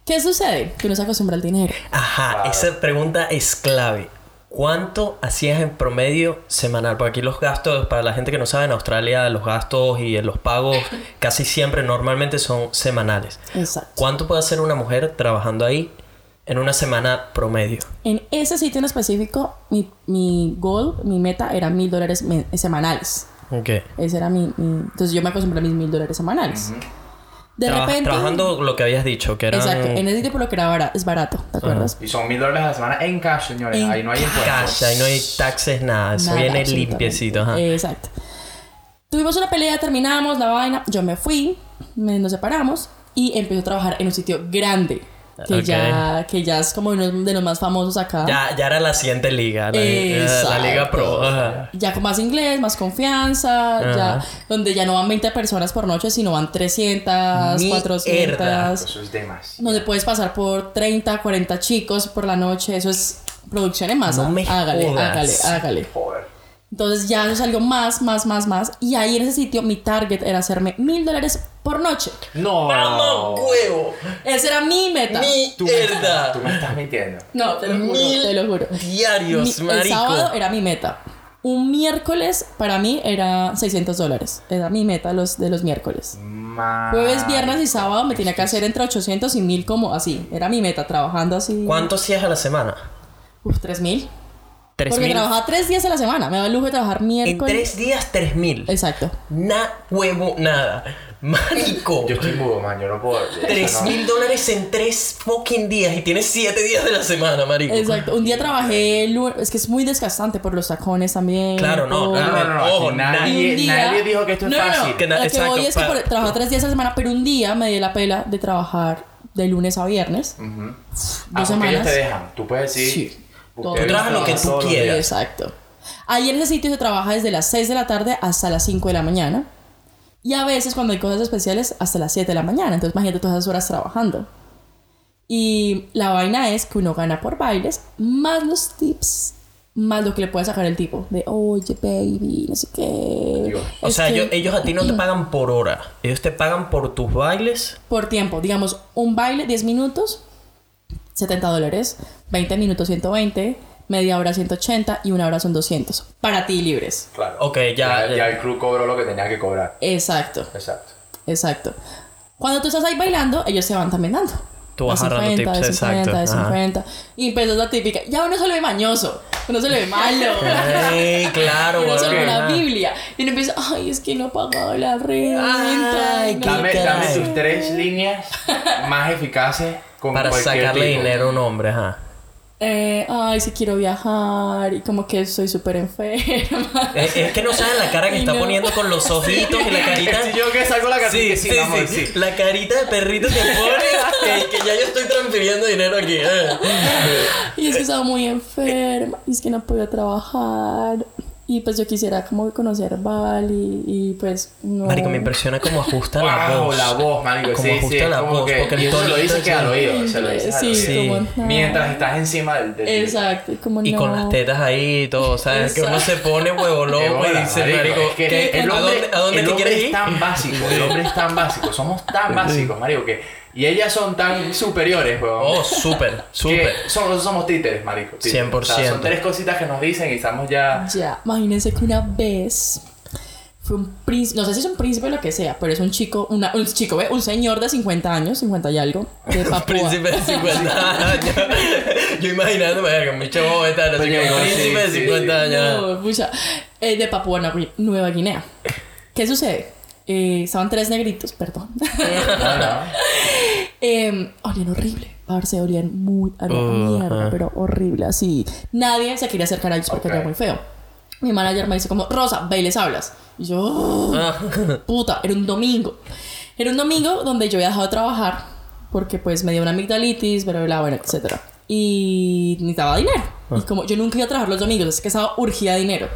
¿Qué sucede? Que uno se acostumbra al dinero. Ajá, Claro. esa pregunta es clave. ¿Cuánto hacías en promedio semanal? Porque aquí los gastos, para la gente que no sabe, en Australia los gastos y los pagos casi siempre normalmente son semanales. Exacto. ¿Cuánto puede hacer una mujer trabajando ahí en una semana promedio? En ese sitio en específico, mi, mi goal, mi meta era mil dólares semanales. Ok. Ese era mi, mi- Entonces yo me acostumbré a mis mil dólares semanales. De repente... Trabajando lo que habías dicho, que era Exacto. En ese sitio por lo que era barato, es barato, ¿te acuerdas? Y son mil dólares a la semana en cash, señores. En Ahí no hay impuestos. cash, ahí no hay taxes, nada. Eso Nada, viene limpiecito. Ajá. Exacto. Tuvimos una pelea, terminamos la vaina. Yo me fui, nos separamos y empecé a trabajar en un sitio grande. Que, ya, que ya es como uno de los más famosos acá. Ya, ya era la siguiente liga, la, la Liga Pro. Ajá. Ya con más inglés, más confianza, Ajá. ya donde ya no van 20 personas por noche, sino van 300, Mierda. 400. Eso es demasiado. Donde puedes pasar por 30, 40 chicos por la noche. Eso es producción en masa. No me hágale, jodas. hágale, hágale. Joder. Entonces ya eso salió más, más, más, más. Y ahí en ese sitio mi target era hacerme mil dólares por noche. No. ¡Vamos, huevo! Esa era mi meta. Tú me, ¡Mierda! tú me estás mintiendo. No, te lo juro, Mil te lo juro. diarios, Mi- marico. el sábado era mi meta. Un miércoles para mí era 600 dólares. Era mi meta los, de los miércoles. Ma- Jueves, viernes y sábado me tenía que hacer entre 800 y 1000 como así. Era mi meta, trabajando así. ¿Cuánto hacías a la semana? Uf, 3000. ¿Tres Porque mil? trabajaba tres días a la semana. Me daba el lujo de trabajar En miércoles. tres días, tres mil. Exacto. Na huevo, nada. Marico. Yo estoy mudo, man. Yo no puedo. Tres mil dólares en tres fucking días y tienes siete días de la semana, marico. Exacto. Un día trabajé, es que es muy desgastante por los tacones también. Claro, no, por- No, no, no. no, Ojo, nadie, día- nadie dijo que esto es No, no, no. fácil. Que na- Lo que voy es que por- trabajaba tres días a la semana, pero un día me di la pela de trabajar de lunes a viernes. Ujú. Dos Ah, semanas. ellos te dejan. Tú puedes decir. Sí. Tú trabajas lo que tú quieras. Exacto. Ahí en ese sitio se trabaja desde las 6 de la tarde hasta las 5 de la mañana. Y a veces cuando hay cosas especiales hasta las 7 de la mañana. Entonces imagínate todas esas horas trabajando. Y la vaina es que uno gana por bailes, más los tips, más lo que le puede sacar el tipo. De, oye, baby, no sé qué. Dios. O sea, que- ellos a ti no te pagan por hora. Ellos te pagan por tus bailes. Por tiempo, digamos, un baile 10 minutos, 70 dólares, 20 minutos 120, media hora 180 y una hora son 200. Para ti libres. Claro. Ok, ya, Ya, ya el crew cobró lo que tenía que cobrar. Exacto, Exacto. exacto. Cuando tú estás ahí bailando, ellos se van también dando. Tú vas de agarrando 50, tips, de 50, exacto, de ajá. 50. Y empezó la típica. Ya uno se le ve mañoso. Uno se le ve malo. Ay, claro, Uno se le ve una Biblia. Y uno empieza, ay, es que no he pagado la renta. Ay, no Dame, qué". dame tus tres líneas más eficaces con Para sacarle tipo. dinero a un hombre, ajá. Eh, ay, si quiero viajar. Y como que soy súper enferma. Es, es que no saben la cara que está no. poniendo con los ojitos y la carita. Si yo que salgo la cartita, Sí, sí, sí, amor, sí, sí. La carita de perrito que pone que, que ya yo estoy transfiriendo dinero aquí. eh. Y es que estaba muy enferma. Y es que no podía trabajar. Y pues yo quisiera como conocer Bali. Y pues no. Marico, me impresiona cómo ajusta la Wow, voz. la voz, marico. Como sí, ajusta sí, es la como voz, que, porque el y se lo dice que al oído, se lo dice al Sí, oído. Sí. como. no. Mientras estás encima del... del Exacto. y Como Y no. con las tetas ahí y todo, ¿sabes? Que uno se pone huevo loco y dice, marico, marico, es que ¿qué- el ¿a hombre, dónde, a dónde el te hombre quieres es ir? tan básico, el hombre es tan básico, somos tan básicos, marico, que... Y ellas son tan superiores, weón. Oh, súper, súper. que somos, nosotros somos títeres, marico. títeres. 100%. O sea, son tres cositas que nos dicen y estamos ya... Ya, imagínense que una vez fue un príncipe, no sé si es un príncipe o lo que sea, pero es un chico, una- un chico, ¿ve? Un señor de 50 años, 50 y algo, de Papúa. Príncipe de 50 años. Yo imaginándome, verga, mi chavo está así que un sí, príncipe de sí, 50 años. No, pucha. Eh, de Papúa Nueva- Nueva Guinea. ¿Qué sucede? Eh, estaban tres negritos, perdón. Eh, olían horrible. Parce, olían muy a la mierda, Ajá. pero horrible, así. Nadie se quería acercar a ellos porque Ok. era muy feo. Mi manager me dice como, Rosa, ve y les hablas. Y yo, "Oh, Ah. puta, era un domingo. Era un domingo donde yo había dejado de trabajar porque pues me dio una amigdalitis, bla, bla, bla, etc. Y necesitaba dinero. Y como yo nunca iba a trabajar los domingos, es que estaba urgida de dinero.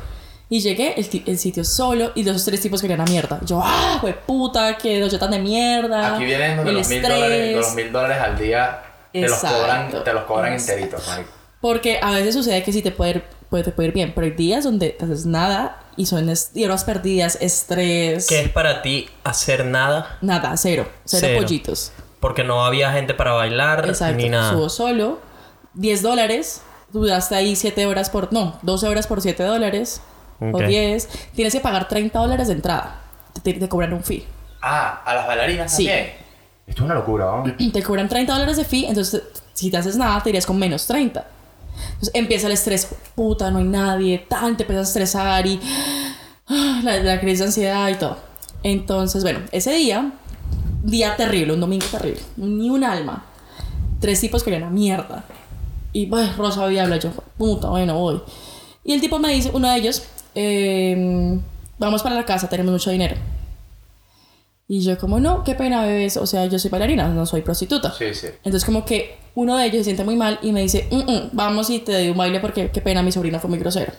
Y llegué, el, el sitio solo, y los tres tipos querían a mierda. Yo, ah, güey, puta, que dos tan de mierda. Aquí vienen donde los mil estrés". dólares, los mil dólares al día te los Exacto. cobran, te los cobran Exacto. enteritos, marico. Porque a veces sucede que sí te puede ir, puede, te puede ir bien, pero hay días donde te haces nada y son y horas perdidas, estrés, ¿Qué es para ti hacer nada? nada, cero, cero, Cero. pollitos. Porque no había gente para bailar Exacto, ni nada. subo solo, 10 dólares, duraste ahí 7 horas por, no, 12 horas por 7 dólares Ok. o 10, tienes que pagar 30 dólares de entrada, te, te cobran un fee. Ah, a las bailarinas Sí. también. Esto es una locura, ¿no? te cobran 30 dólares de fee, entonces si te haces nada te irías con menos 30. Entonces empieza el estrés, puta, no hay nadie, tan, te empiezas a estresar y ah, la, la crisis de ansiedad y todo. Entonces, bueno, ese día, día terrible, un domingo terrible, ni un alma. Tres tipos querían a mierda. Y, bueno, Rosa había yo, puta, bueno, voy. Y el tipo me dice, uno de ellos, eh, vamos para la casa, tenemos mucho dinero. Y yo como, no, qué pena, bebés. O sea, yo soy bailarina, no soy prostituta. Sí, sí. Entonces como que uno de ellos se siente muy mal y me dice, "Mm, mm, vamos y te doy un baile porque qué pena, mi sobrino fue muy grosero.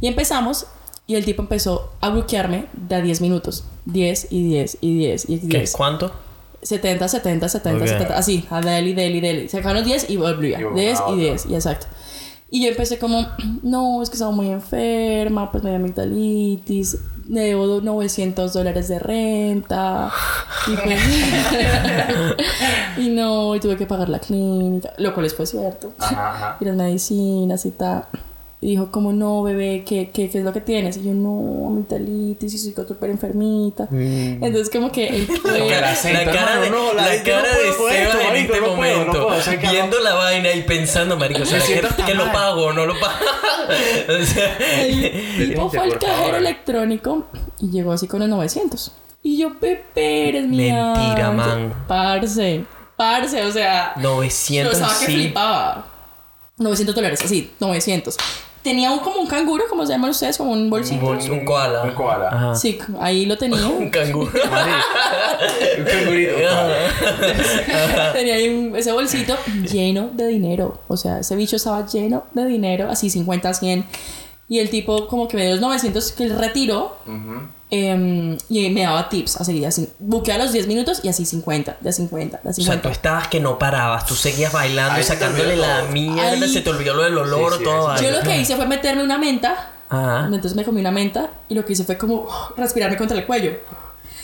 Y empezamos y el tipo empezó a bloquearme de a 10 minutos. 10 y 10 y 10 y ¿Qué? 10. ¿Cuánto? 70, 70, 70, Ok. 70. Así, a deli, deli, deli. Se acaban los 10 y volvía. Y volvía 10 a y otro. 10, y exacto. Y yo empecé como, no, es que estaba muy enferma, pues me dio amigdalitis, me debo 900 dólares de renta. Y pues. y no, y tuve que pagar la clínica, lo cual fue cierto. Ajá, ajá. Y las medicinas y tal. Y dijo, como no, bebé, ¿qué, qué, qué es lo que tienes? Y yo, no, amigdalitis, y soy súper enfermita. Entonces, como que él fue- El acento, la cara de, no, la- la cara de esto, en marico, este no puedo, no momento, puedo, o sea, que viendo la vaina y pensando, marico, ¿será que, siento tan que lo pago o no lo pago? o sea, El tipo fue al cajero favor. electrónico y llegó así con los 900. Y yo, Pepe, eres mi Mentira, ángel". man. Parce, parce, o sea. 900 Yo estaba que flipaba. 900 dólares, así, 900. Tenía un, como un canguro, como se llaman ustedes, como un Un, bolsito. bol- un koala. Un koala. Ajá. Sí, ahí lo tenía. Un canguro. Un cangurito. tenía ahí un- ese bolsito lleno de dinero. O sea, ese bicho estaba lleno de dinero, así 50, 100. Y el tipo, como que me dio los 900 que él retiró. Em, y me daba tips así, así. Buquea los 10 minutos y así 50, de 50, de O sea, 50. tú estabas que no parabas, tú seguías bailando, Ahí te sacándole olvidó la mierda, Ahí- se te olvidó lo del olor, Sí, sí, todo. Yo lo que hice fue meterme una menta. Ajá. Entonces me comí una menta y lo que hice fue como respirarme contra el cuello.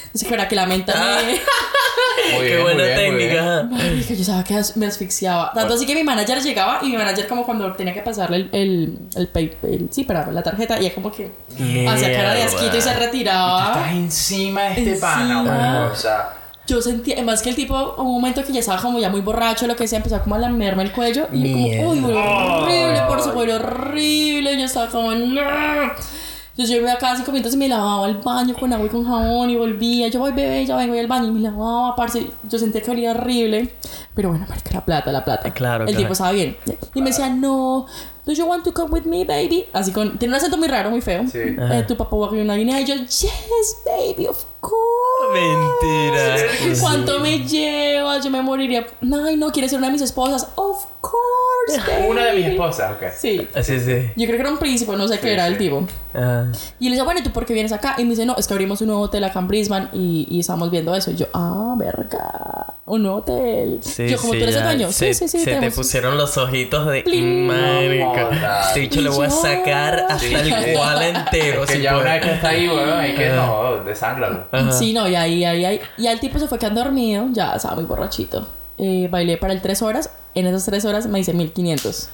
Entonces, para que la menta me. Muy Qué bien, buena muy bien, muy bien. técnica. Marica, yo sabía que as- me asfixiaba. Tanto así que mi manager llegaba y mi manager, como cuando tenía que pasarle el. el, el, pay- el- sí, para la tarjeta, y ella como que hacía cara de asquito y se Estás retiraba. encima de este Encima. pana. O sea, yo sentía, además que el tipo, un momento que ya estaba como ya muy borracho, lo que sea, empezó como a lamerme el cuello. Y yo como, uy, huele horrible, por su huele horrible. Yo estaba como, no. Entonces yo iba cada cinco minutos y me lavaba el baño con agua y con jabón y volvía. Yo voy, bebé, ya vengo voy al baño y me lavaba, parce. Yo sentía que olía horrible. Pero bueno, marica, la plata, la plata. Claro, El claro. tipo estaba bien. Y me decía, no, do you want to come with me, baby? Así con, tiene un acento muy raro, muy feo. Sí. Eh, tu papá va a una guinea. Y yo, yes, baby, of course. Mentira. ¿Cuánto me llevas? Yo me moriría. Ay, no, ¿quieres ser una de mis esposas? Of course, baby. Una de mis esposas, ok. Sí. Así sí. Yo creo que era un príncipe, no sé qué era el tipo. Ah, Y le dice, bueno, ¿y tú por qué vienes acá? Y me dice, no, es que abrimos un nuevo hotel acá en Brisbane y, y estamos viendo eso. Y yo, ah, verga, un nuevo hotel. sí, yo, como sí, tú eres el ya. dueño. Se, sí, sí, sí. se te pusieron los ojitos de marico. Este bicho Y le voy a sacar hasta Sí, el cual entero. Es que si ya una vez que está ahí, weón, hay que no, desángralo. Ajá. Sí, no, y ahí, ahí, ahí. Y el tipo se fue quedando dormido, ya estaba muy borrachito. Eh, bailé para el 3 horas. En esas 3 horas me hice 1500.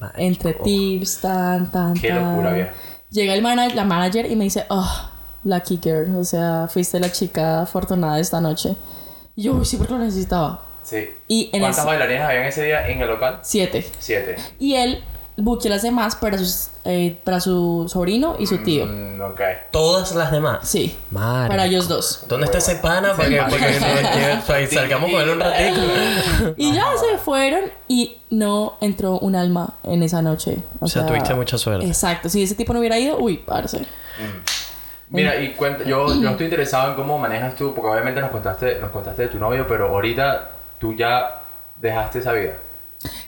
Marico. Entre tips, tan, tan, Qué tan. locura, vieja. Llega el mana- la manager y me dice, oh, lucky girl. O sea, fuiste la chica afortunada de esta noche. Y yo, "Uy, sí, porque lo necesitaba. Sí. Y en ¿Cuántas ese- bailarines habían ese día en el local? Siete. Siete. Y él buqueó las demás para, sus, eh, para su sobrino y su tío. Mm, ok. Todas las demás. Sí. Marico. Para ellos dos. ¿Dónde está ese pana? Para que, para que salgamos con él un ratito. Y ya se fueron y no entró un alma en esa noche. O sea, tuviste mucha suerte. Exacto. Si ese tipo no hubiera ido, uy, parce. Mira, y cuenta, yo, yo estoy interesado en cómo manejas tú, porque obviamente nos contaste, nos contaste de tu novio, pero ahorita tú ya dejaste esa vida.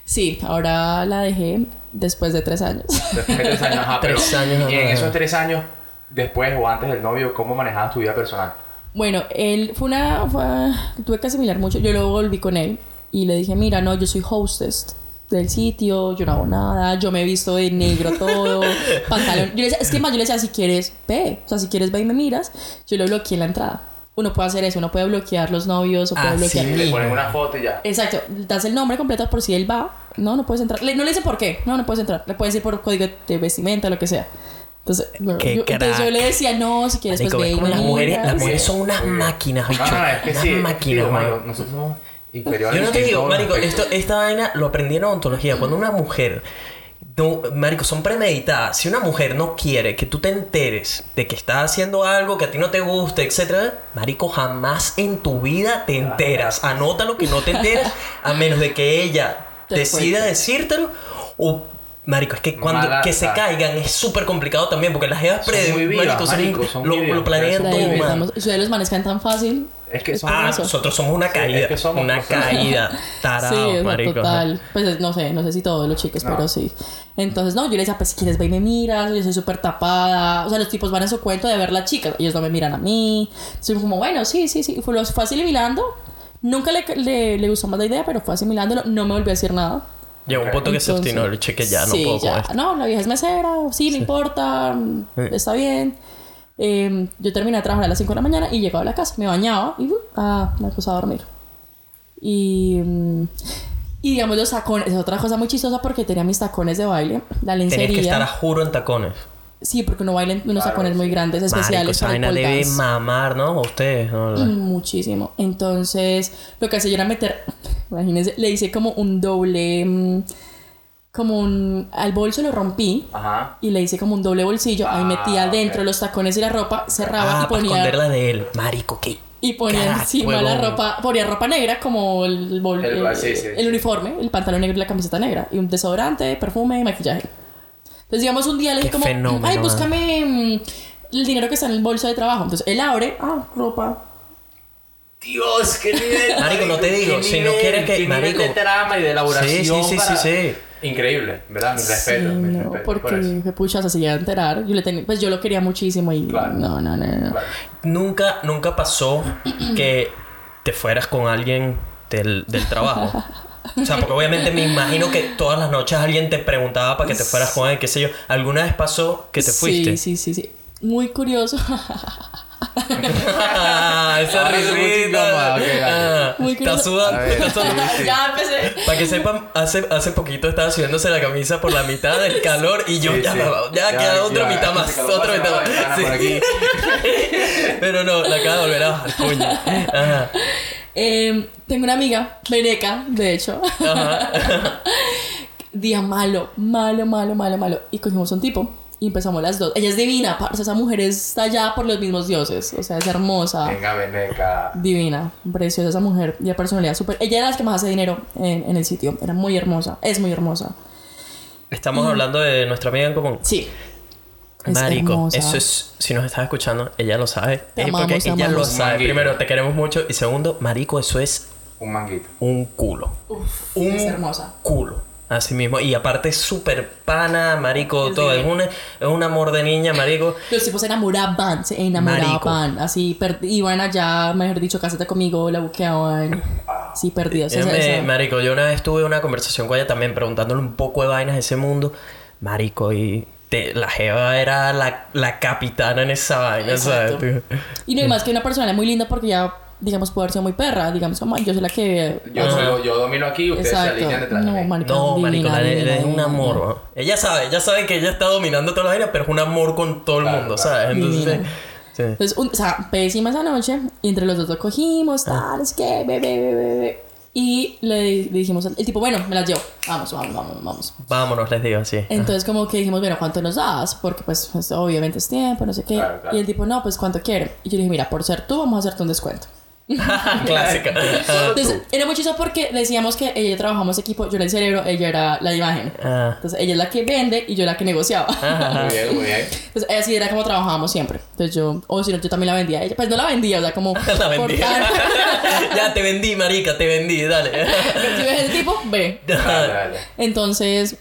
Sí, ahora la dejé después de tres años. Después de tres años, ajá, pero Tres años, Y en esos tres años, después o antes del novio, ¿cómo manejabas tu vida personal? Bueno, él fue una. fue- tuve que asimilar mucho. Yo luego volví con él y le dije: Mira, no, yo soy hostess del sitio, yo no hago nada, yo me he visto de negro todo, pantalón. Yo le decía, es que más, yo le decía: Si quieres, ve. O sea, si quieres, ve y me miras. Yo lo bloqueé en la entrada. Uno puede hacer eso, uno puede bloquear los novios o puede Ah, bloquear. sí. Le pones una foto y ya. Exacto, das el nombre completo por si él va. No, no puedes entrar. Le- no le dice por qué. No, no puedes entrar. Le puedes decir por código de vestimenta, lo que sea. Entonces, yo, entonces yo le decía, no, si quieres, Marico, pues ve me las mujeres, miras". las mujeres son unas máquinas, bicho. No, no, es que unas sí. máquinas, nosotros somos inferiores. Yo no te digo, marico, esto, esta vaina lo aprendí en odontología. Cuando una mujer, no, marico, son premeditadas. Si una mujer no quiere que tú te enteres de que está haciendo algo que a ti no te gusta, etcétera, marico, jamás en tu vida te enteras. Anota lo que no te enteras, a menos de que ella decida decírtelo o Marico, es que cuando Mala- que se caigan es súper complicado también porque las jevas Son pre- muy vivas, marico, son- marico, son lo, lo planean La todo mal. inventamos. Ustedes los manes tan fácil. Es que son Ah, nosotros somos una caída. es que somos- una nosotros- caída. Tarado, sí, o sea, marico. total. Pues no sé, no sé si todos los chicos, No. pero sí. Entonces, no, yo le decía, pues si quieres ve y me miras, yo soy súper tapada. O sea, los tipos van en su cuento de ver las chicas, ellos no me miran a mí. Soy como, bueno, sí, sí, sí. Y fue, los fue asimilando. Nunca le, le, le gustó más la idea, pero fue asimilándolo. No me volvió a decir nada. Llegó un punto que se Entonces, obstinó el cheque ya, no sí, puedo ya. No, la vieja es mesera, sí, no importa, Sí. está bien. Eh, yo terminé de trabajar a las 5 de la mañana y llegaba a la casa, me bañaba y uh, ah, me acostaba a dormir. Y, mm, y digamos, los tacones, es otra cosa muy chistosa porque tenía mis tacones de baile, la Tenías que estar a lencería. juro en tacones. Sí, porque uno baila en unos Claro, tacones muy sí. grandes, Marico, especiales esa para el debe mamar, ¿no? A ustedes, ¿no? Muchísimo. Entonces, lo que hacía yo era meter, imagínense, le hice como un doble, mm, como un, al bolso lo rompí Ajá. y le hice como un doble bolsillo. Ahí Ah, metía ok. dentro los tacones y la ropa, cerraba Ah, y para ponía, esconderla de él. Marico, ¿qué? y ponía Carajo, encima la ropa, ponía ropa negra como el, bol- El- el, sí, sí, el sí. uniforme, el pantalón negro y la camiseta negra. Y un desodorante, perfume y maquillaje. Entonces, digamos, un día le dije como, fenómeno, ay, búscame mm, el dinero que está en el bolso de trabajo. Entonces, él abre, ah, ropa, Dios, qué nivel. Marico, no te digo, si no quieres que- marico. de trama y de elaboración. Sí, sí, sí, para- sí, sí. Increíble, ¿verdad? Mi respeto. Sí, no, respeto por porque fue pucha, se llegaba a enterar. Yo le tenía, pues yo lo quería muchísimo y Claro. no, no, no, no. Claro. Nunca, nunca pasó que te fueras con alguien del, del trabajo. O sea, porque obviamente me imagino que todas las noches alguien te preguntaba para que te fueras con él, qué sé yo. ¿Alguna vez pasó que te fuiste? Sí, sí, sí, sí. Muy curioso. Ah, esa muy risita. Ah, Muy Está sudando. Ya empecé. Para que sepan, hace, hace poquito estaba subiéndose la camisa por la mitad del calor y yo Sí, ya, sí. ya, Ya, queda otra ya, mitad más, otra mitad más. ventana Sí. por aquí. Pero no, la acaba de volver a bajar, coño. Ajá. Eh, tengo una amiga, Beneca, de hecho. Ajá. Día malo, malo, malo, malo, malo. Y cogimos un tipo y empezamos las dos. Ella es divina, parce. Esa mujer es tallada por los mismos dioses. O sea, es hermosa. Venga, veneca. Divina, preciosa esa mujer. Y la personalidad súper. Ella era la que más hace dinero en, en el sitio. Era muy hermosa. Es muy hermosa. Estamos hablando de nuestra amiga en común. Sí. Marico, eso es, si nos estás escuchando, ella lo sabe. Te amamos, porque te ella lo sabe. Manguito. Primero, te queremos mucho. Y segundo, Marico, eso es Un manguito. un culo. Uf, Un es hermosa. culo. Así mismo. Y aparte es súper pana, marico, todo. Es, una, es un amor de niña, marico. Los tipos se enamoraban, se enamoraban. Así, iban allá, mejor dicho, cásate conmigo, la buqueaban. Sí, perdidos. Esa- me- marico, yo una vez tuve una conversación con ella también preguntándole un poco de vainas de ese mundo. Marico, y te- la Jeva era la, la capitana en esa vaina, ¿sabes? Tío? Y no hay más que una persona muy linda porque ya, digamos, puede haber sido muy perra. Digamos, como yo soy la que. Yo, soy- yo domino aquí, ustedes se Exacto. alinean detrás de No, mí. marica, No, divina, marico, la divina, es un amor. ¿no? Ella sabe, ella sabe que ella está dominando toda la vaina, pero es un amor con todo el Claro, mundo, claro. ¿sabes? Entonces, sí. Entonces, un- o sea, pésima esa noche. Y entre los dos lo cogimos, tal, es que, bebé, bebé, bebé. Y le, le dijimos, al- el tipo, bueno, me las llevo. Vamos, vamos, vamos, vamos. Vámonos, les digo así. Entonces, como que dijimos, bueno, ¿cuánto nos das? Porque, pues, pues, obviamente es tiempo, no sé qué. Claro, claro. Y el tipo, no, pues, ¿cuánto quiere? Y yo le dije, mira, por ser tú, vamos a hacerte un descuento. Clásica. Entonces, era muy chistoso porque decíamos que ella y yo trabajamos equipo, yo era el cerebro, ella era la imagen. ah, Entonces, ella es la que vende y yo la que negociaba. Muy bien, muy bien. Entonces, así era como trabajábamos siempre. Entonces, yo, o si no, yo también la vendía a ella. Pues no la vendía, o sea, como. la por vendí. tan- ya te vendí, marica, te vendí, dale. si ves el tipo, ve. Dale. Entonces,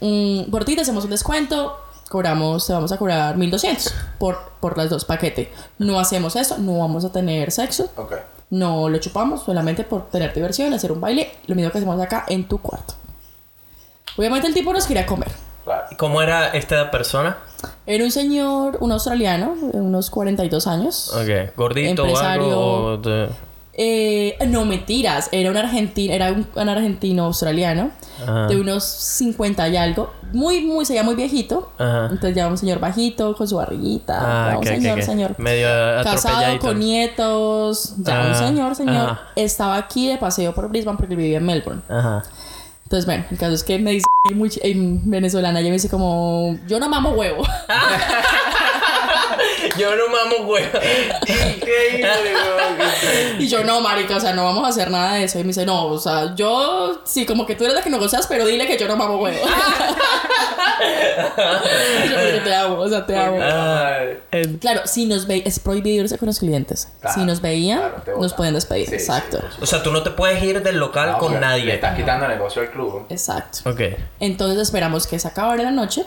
por ti te hacemos un descuento. Cobramos, te vamos a cobrar 1200 por, por las dos paquetes. No hacemos eso, no vamos a tener sexo. Ok. No lo chupamos solamente por tener diversión, hacer un baile. Lo mismo que hacemos acá en tu cuarto. Obviamente el tipo nos quería comer. ¿Cómo era esta persona? Era un señor, un australiano, de unos 42 años. Ok, gordito o Empresario. algo. de- Eh, no, mentiras. Era un argentino, era un, un argentino australiano Ajá. de unos 50 y algo. Muy, muy, se veía muy viejito. Ajá. Entonces ya un señor bajito, con su barriguita. Ah, ya un ok, ok, señor, señor. Medio Casado con nietos. Ya un Ah, señor, señor. ajá. Estaba aquí de paseo por Brisbane porque vivía en Melbourne. Ajá. Entonces, bueno, el caso es que me dice muy en venezolana, ella me dice como, yo no mamo huevo. Yo no mamo huevo. y yo, no, marica, o sea, no vamos a hacer nada de eso. Y me dice, no, o sea, yo, sí, como que tú eres la que negocias, pero dile que yo no mamo huevo. Y yo, "Pero yo te amo, o sea, te amo. Ah, el- Claro, si nos veían, es prohibido irse con los clientes. Claro, si nos veían, claro, nos pueden despedir. Sí, Exacto. O sea, tú no te puedes ir del local No, con porque Le nadie. estás quitando negocio al club. Exacto. Ok. Entonces esperamos que se acabara la noche.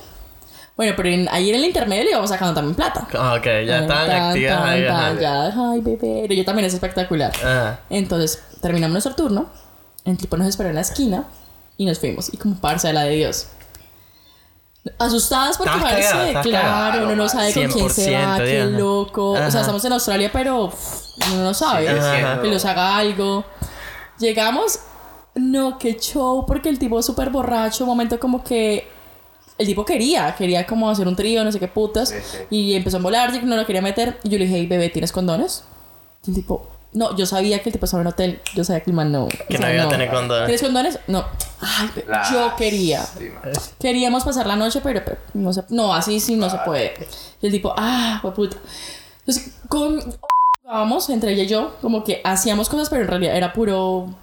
Bueno, pero en- ahí en el intermedio le íbamos sacando también plata. Ah, ok, ya están Tan, activas tan, tan, ya, ay, bebé. Pero yo también es espectacular. Ajá. Entonces terminamos nuestro turno. El tipo nos esperó en la esquina y nos fuimos. Y como parcela de Dios. Asustadas porque parece, cagada, claro, cagada, uno no sabe con quién se va, 100%, qué ajá. loco. O sea, estamos en Australia, pero uno no sabe. Siendo- Que los haga algo. Llegamos, no, qué show, porque el tipo súper borracho, un momento como que el tipo quería, quería como hacer un trío, no sé qué putas, Sí, sí. y empezó a volar, y no lo quería meter, y yo le dije, hey, bebé, ¿tienes condones? Y el tipo, no, yo sabía que el tipo estaba en un hotel, yo sabía que el man no. o Que no sea, iba a tener condones. ¿Tienes condones? No. Ay, be- yo quería. Queríamos pasar la noche, pero, pero no se, no, así sí no se puede. Y el tipo, ah, fue puta. Entonces, con jugábamos entre ella y yo, como que hacíamos cosas, pero en realidad era puro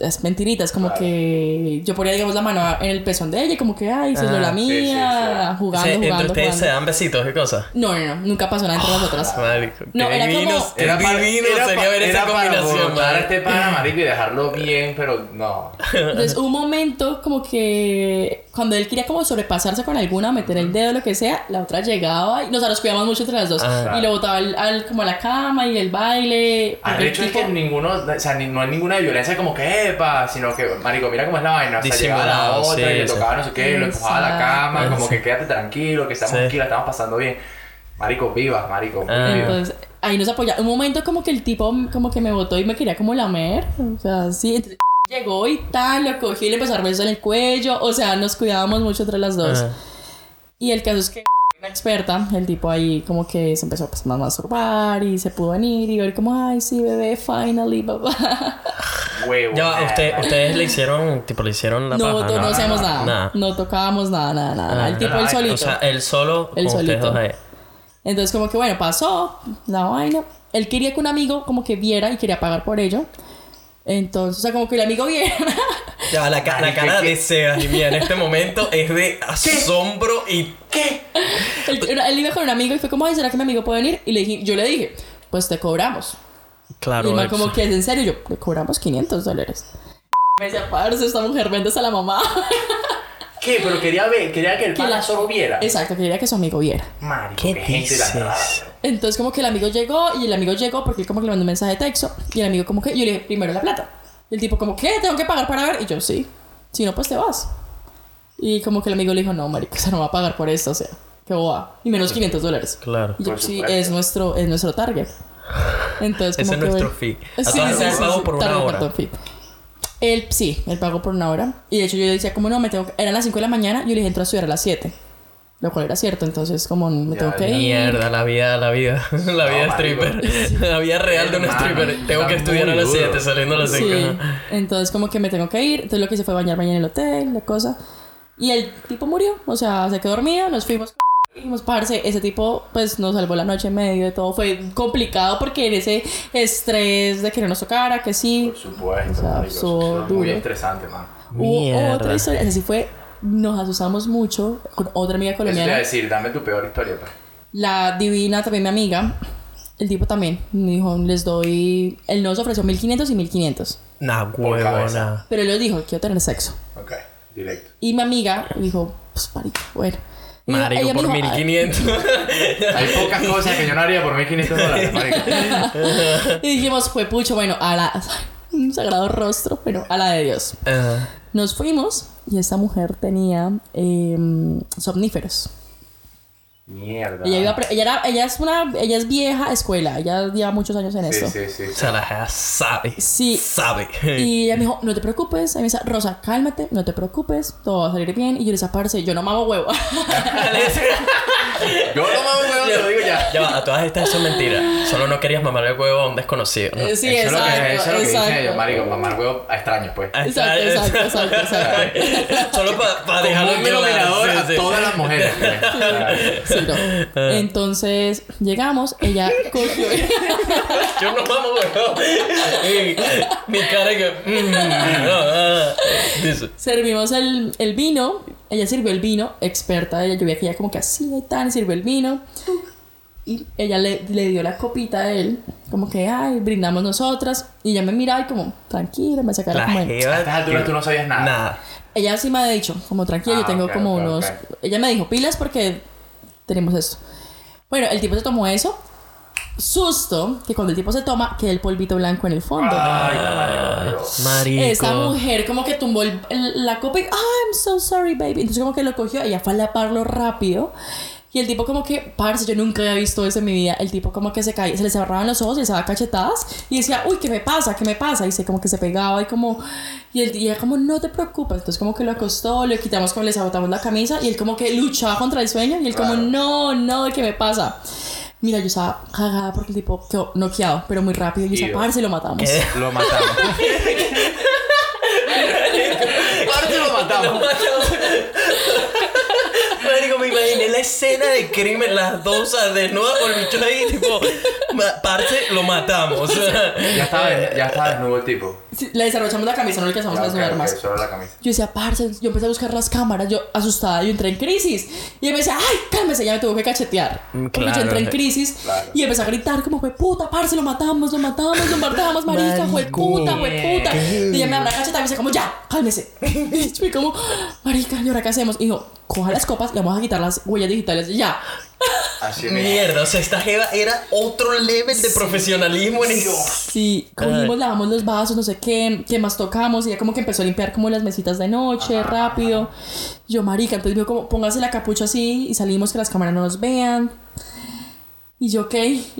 es mentiritas, como Claro. que yo ponía, digamos, la mano en el pezón de ella, y como que, ay, se Ah, lo la sí, sí, mía, sí. jugando, Sí, entre jugando, ustedes jugando. se dan besitos y cosas. No, no, no, nunca pasó nada entre nosotras. Marico, No, era como- divinos, qué Era para, divino era sería pa- ver esa era para combinación, botar a man. este pana, marico, y dejarlo bien, pero no. Entonces, un momento como que cuando él quería como sobrepasarse con alguna, meter el dedo, lo que sea, la otra llegaba y nos, nos cuidamos mucho entre las dos. Ah. y lo botaba al, al- como a la cama y el baile. el Arrecho es tipo- que ninguno, o sea, ni- no hay ninguna violencia como que, epa, sino que, marico, mira cómo es la vaina, o sea, llegaba la otra sí, y le sí. tocaba no sé qué, lo empujaba a la cama, Exacto. como Sí. que quédate tranquilo, que estamos Sí. aquí, la estamos pasando bien. Marico, viva, marico. Ah. viva. Entonces, ahí nos apoya. Un momento como que el tipo como que me botó y me quería como lamer. O sea, sí. Entonces, llegó y tal, lo cogí y le empezó a dar besos en el cuello. O sea, nos cuidábamos mucho entre las dos. Ajá. Y el caso es que una experta, el tipo ahí como que se empezó pues, a masturbar y se pudo venir y ver como, ay, sí, bebé, finally, papá. Huevo. Ya, nada, usted, ustedes le hicieron, tipo, le hicieron la No, paja. no, no hacíamos nada. Nada. No tocábamos nada, nada, nada. Ah, el tipo no, solito. O sea, él solo con ustedes solito. ahí. Entonces como que bueno, pasó la vaina. Él quería que un amigo como que viera y quería pagar por ello. Entonces, o sea, como que el amigo viera. Ya, la, ca- la cara de Sebas y mía en este momento es de asombro y... ¿Qué? él, él iba con un amigo y fue como, ay, ¿será que mi amigo puede venir? Y le dije, yo le dije, pues te cobramos. Claro, y es- como que es en serio, yo, le cobramos 500 dólares. Me decía, parce, esta mujer vende a la mamá. ¿Qué? Pero quería ver, quería que el Que pana la- solo viera. Exacto, quería que su amigo viera. Marico, ¿Qué dices? Entonces como que el amigo llegó y el amigo llegó porque él como que le mandó un mensaje de texto y el amigo como que yo le dije primero la plata y el tipo como ¿qué? tengo que pagar para ver y yo sí si no pues te vas y como que el amigo le dijo no marico o sea no va a pagar por esto o sea qué boba y menos 500 dólares Claro. y yo sí supuesto. es nuestro es nuestro target entonces Ese como es que nuestro fee. A Sí, sí, esas sí, pago sí, por una hora. perdón, fee. Él sí, él pagó por una hora. Y de hecho yo decía, como no, me tengo que... Eran las 5 de la mañana y yo le dije, entro a estudiar a las 7. Lo cual era cierto, entonces como me Ya, tengo que ir. Mierda, la vida, la vida, la vida marico. stripper, la vida real de un stripper. Tengo que estudiar a las duro. 7, saliendo a las 5. Sí. Entonces como que me tengo que ir. Entonces lo que hice fue bañarme ahí en el hotel, la cosa. Y el tipo murió. O sea, se quedó dormido, nos fuimos. Dijimos, parce, ese tipo pues nos salvó la noche en medio de todo. Fue complicado porque en ese estrés de que no nos tocara, que sí. Por supuesto, O sea, estuvo Eso es muy estresante, man. Hubo otra historia. Así fue, nos asustamos mucho con otra amiga Eso te iba a colombiana. decir, dame tu peor historia, pues. La divina, también mi amiga. El tipo también. Me dijo, les doy... Él nos ofreció 1500 y 1500. Nah, huevona. Pero él nos dijo, quiero tener sexo. Ok, directo. Y mi amiga dijo, pues marico, bueno. Marico, ella por dijo, "Ay". 1500. Hay pocas cosas que yo no haría por 1500 dólares, marico. Y dijimos, fue pucho, bueno, a la... Un sagrado rostro, pero a la de Dios. Nos fuimos y esta mujer tenía em, somníferos. Mierda. Ella, iba a pre- ella, era, ella es una... Ella es vieja escuela. Ella lleva muchos años en Sí, esto. sí, sí. O sea, la jeva sabe. Sí. Sabe. Y ella me dijo, no te preocupes. Y me dice, Rosa, cálmate, no te preocupes, todo va a salir bien. Y yo le parce, yo no mamo huevo. Yo no mamo huevo, te lo digo ya. Ya va, a todas estas eso es mentira. Solo no querías mamarle el huevo a un desconocido. ¿no? sí, eso es lo que, exacto, eso es lo que dicen exacto. ellos, marico. Mamar huevo a extraños, pues. Exacto, exacto, exacto, exacto. Solo para dejarlo Como un claro, denominador sí, a sí. todas las mujeres. pues. No. Entonces, llegamos, ella cogió... Yo no mamo. Y Mi cara que. mm, ah, ah. Servimos el, el vino, ella sirvió el vino, experta, ella, yo veía que ella como que así y tal, sirvió el vino. Y ella le, le dio la copita a él, como que, ay, brindamos nosotras. Y ella me miraba y como, tranquila, me sacaba La como... A jeva. estas alturas tú no sabías nada. Nada. Ella sí me ha dicho, como tranquila, Ah, yo tengo ok, como ok, unos... ok. Ella me dijo, pilas porque tenemos esto. Bueno, el tipo se tomó eso. Susto, que cuando el tipo se toma, queda el polvito blanco en el fondo. Ay. Marico. Esa mujer como que tumbó el- el- la copa y, ah, I'm so sorry, baby. Entonces como que lo cogió, ella fue a laparlo rápido. Y el tipo como que, parce, yo nunca había visto eso en mi vida. El tipo como que se caía, se le cerraban los ojos y se daba cachetadas. Y decía, uy, ¿qué me pasa? ¿Qué me pasa? Y se como que se pegaba y como... Y, él, y como, no te preocupes. Entonces como que lo acostó, le quitamos como le sabotamos la camisa. Y él como que luchaba contra el sueño. Y él como, no, no, ¿qué me pasa? Mira, yo estaba cagada porque el tipo quedó noqueado, pero muy rápido. Y yo decía, Dios. parce, lo matamos. ¿Qué? Lo matamos. Parte lo matamos. Me imaginé la escena de crimen, las dos, desnudas por el bicho ahí, tipo, parce, lo matamos. Ya estaba, ya estaba desnudo el tipo. Le desarrollamos la camisa, no le alcanzamos Ah, a desnudar más. solo la camisa. Yo decía, parce, yo empecé a buscar las cámaras, yo asustada, yo entré en crisis. Y él me decía, ay, cálmese, ya me tuvo que cachetear. Mm, Porque claro. yo entré en crisis Claro. y empecé a gritar como, fue puta, parce, lo matamos, lo matamos, lo matamos, marica, fue puta, fue puta. Y ella me da una cachetada y me dice como, ya, cálmese. Y yo fui como, marica, ¿y ahora qué hacemos? Y dijo, coja las copas y vamos a quitar las huellas digitales, ya. Así mierda, o sea, esta jeva era otro level de profesionalismo en eso. Sí, cogimos, lavamos los vasos, no sé qué, qué más tocamos, y ella como que empezó a limpiar como las mesitas de noche, rápido. Yo, marica, entonces dijo como, póngase la capucha así y salimos que las cámaras no nos vean. Y yo, ok.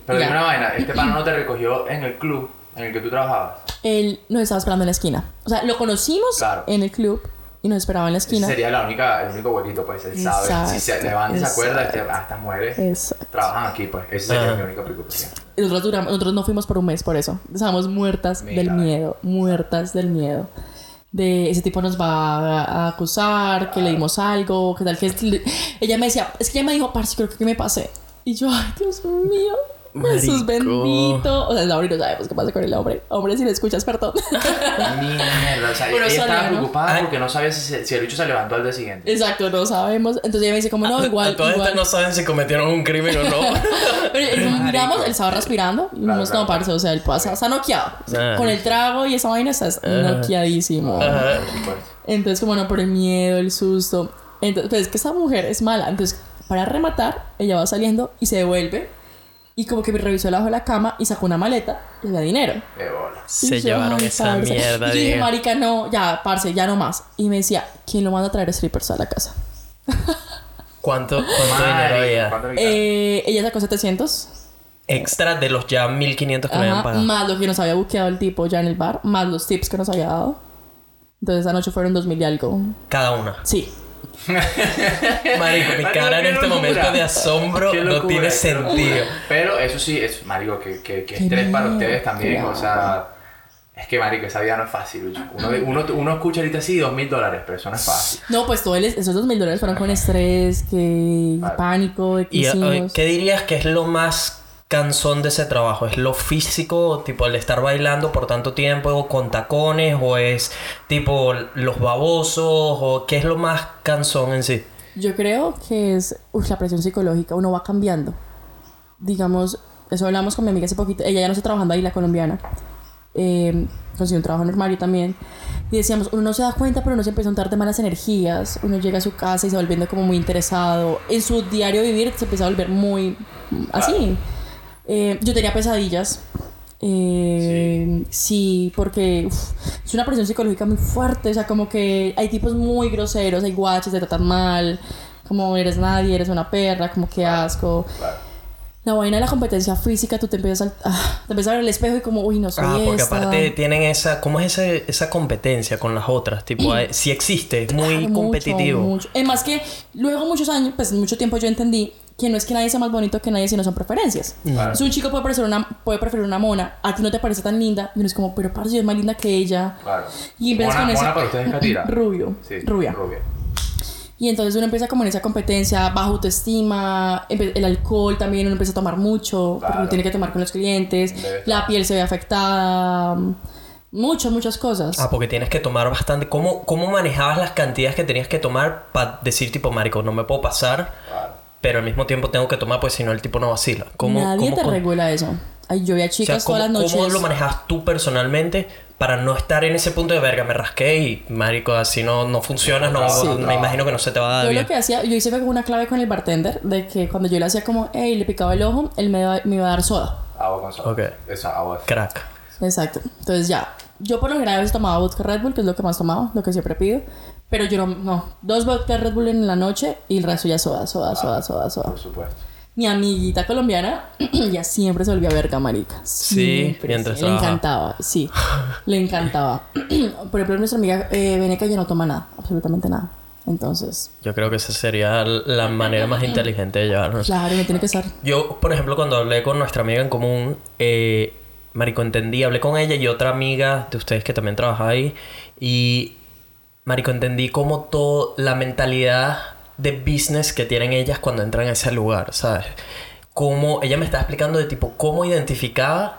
Pero Ya. dime una vaina, este pana no te recogió en el club en el que tú trabajabas. Él nos estaba esperando en la esquina. O sea, lo conocimos Claro. en el club y nos esperaba en la Ese esquina. sería la única, el único huequito, pues él sabe. Si se levanta y se acuerda, ah, estas mujeres Exacto. trabajan aquí, pues. Esa sería Ajá. mi única preocupación. Nosotros, duramos- nosotros no fuimos por un mes por eso. Estábamos muertas Mira. del miedo, muertas del miedo. De ese tipo nos va a, acusar, que le dimos algo, que tal que... Ella me decía, es que ella me dijo, parce, creo que me pasé. Y yo, ay, Dios mío, Jesús bendito. O sea, ahorita no sabemos qué pasa con el hombre. Hombre, si le escuchas, perdón. Mierda, o sea, Pero ella estaba ¿no? preocupada Ay. porque no sabía si, se- si el bicho se levantó al día siguiente. Exacto, no sabemos. Entonces ella me dice, como no, igual, A todas igual. estas no saben si cometieron un crimen o no. Pero miramos, él estaba respirando. Y Claro, dijimos, claro, no, parce, o sea, él pasa, está noqueado. Ah. Con el trago y esa vaina estás noqueadísimo. Ajá. Entonces, como no, por el miedo, el susto. Entonces, pues es que esa mujer es mala. Entonces, para rematar, ella va saliendo y se devuelve. Y como que me revisó debajo de la cama y sacó una maleta y le da dinero. Qué bola. Se yo, llevaron esa parce. mierda, Y yo dije, marica, no, ya, parce, ya no más. Y me decía, ¿quién lo manda a traer strippers a la casa? ¿Cuánto, cuánto dinero había? ¿cuánto le Eh, ella sacó 700. Extra de los ya 1500 que le habían pagado. más lo que nos había buqueado el tipo ya en el bar, más los tips que nos había dado. Entonces esa noche fueron 2000 y algo. Cada una. Sí. Marico, mi cara en este locura. momento de asombro no tiene sentido. Pero eso sí, es, marico, que, que, que estrés para ustedes también. claro. O sea, es que, marico, esa vida no es fácil. Uno, uno, uno escucha ahorita así dos mil dólares, pero eso no es fácil. No, pues todo el- esos 2000 dólares fueron con estrés, que Vale. pánico, ¿Y eh, qué dirías que es lo más cansón de ese trabajo? ¿Es lo físico, tipo el estar bailando por tanto tiempo con tacones? ¿O es tipo los babosos? ¿O qué es lo más cansón en sí? Yo creo que es uf, la presión psicológica, uno va cambiando. Digamos, eso hablamos con mi amiga hace poquito, ella ya no está trabajando ahí, la colombiana. Eh, consiguió un trabajo normal yo también. Y decíamos, uno no se da cuenta, pero uno se empieza a untar de malas energías. Uno llega a su casa y se va volviendo como muy interesado. En su diario vivir se empieza a volver muy así. Eh, yo tenía pesadillas. Eh, sí. porque uf, es una presión psicológica muy fuerte. O sea, como que hay tipos muy groseros, hay guaches, te tratan mal. Como eres nadie, eres una perra, como que asco. Claro. La vaina de la competencia física, tú te empiezas a, ah, te empiezas a ver el espejo y como, uy, no soy Ah, porque esta. aparte tienen esa... ¿Cómo es ese- esa competencia con las otras? Tipo, si existe, es muy Mucho, competitivo. mucho. Es más que luego muchos años, pues mucho tiempo yo entendí que no es que nadie sea más bonito que nadie, sino son preferencias. Claro. Entonces, un chico puede, parecer una, puede preferir una mona, a ti no te parece tan linda, y uno es como, pero parce, yo es más linda que ella. Claro. Y empiezas Mona, con Mona para ustedes es Catira. Rubio, Sí, rubia. Rubia. Y entonces uno empieza como en esa competencia, baja autoestima, el alcohol también uno empieza a tomar mucho, porque Claro. uno tiene que tomar con los clientes, Debe la piel se ve afectada, muchas, muchas cosas. Ah, porque tienes que tomar bastante. ¿Cómo, cómo manejabas las cantidades que tenías que tomar para decir, tipo, marico, no me puedo pasar, Claro. Pero al mismo tiempo tengo que tomar, pues si no el tipo no vacila? ¿Cómo, Nadie cómo, te cómo- regula eso. Ay, yo veía o sea, chicas ¿cómo, todas las noches. cómo lo manejabas tú personalmente para no estar en ese punto de verga? Me rasqué y, marico, así no, no funciona, no, Sí. me imagino que no se te va a dar Yo bien. lo que hacía, yo hice una clave con el bartender de que cuando yo le hacía como, hey, le picaba el ojo, él me, iba- me iba a dar soda. Agua con sal. Ok. Esa agua. Crack. Exacto. Entonces ya, yo por lo general a veces tomaba vodka Red Bull, que es lo que más tomaba, lo que siempre pido. Pero yo no, no, dos vodka Red Bull en la noche y el resto ya soda, soda, soda, soda, soda. Por supuesto. Mi amiguita colombiana ya siempre se volvía verga, marica. Sí, Siempre, mientras sí. Le encantaba, sí. le encantaba. por ejemplo, nuestra amiga eh, Veneca ya no toma nada, absolutamente nada. Entonces, Yo creo que esa sería la manera más inteligente de llevarnos. claro, no tiene que ser. Yo, por ejemplo, cuando hablé con nuestra amiga en común, eh, Marico, entendí, hablé con ella y otra amiga de ustedes que también trabaja ahí. Y, Marico, entendí como toda la mentalidad de business que tienen ellas cuando entran a ese lugar, ¿sabes? Cómo, ella me estaba explicando de tipo, cómo identificaba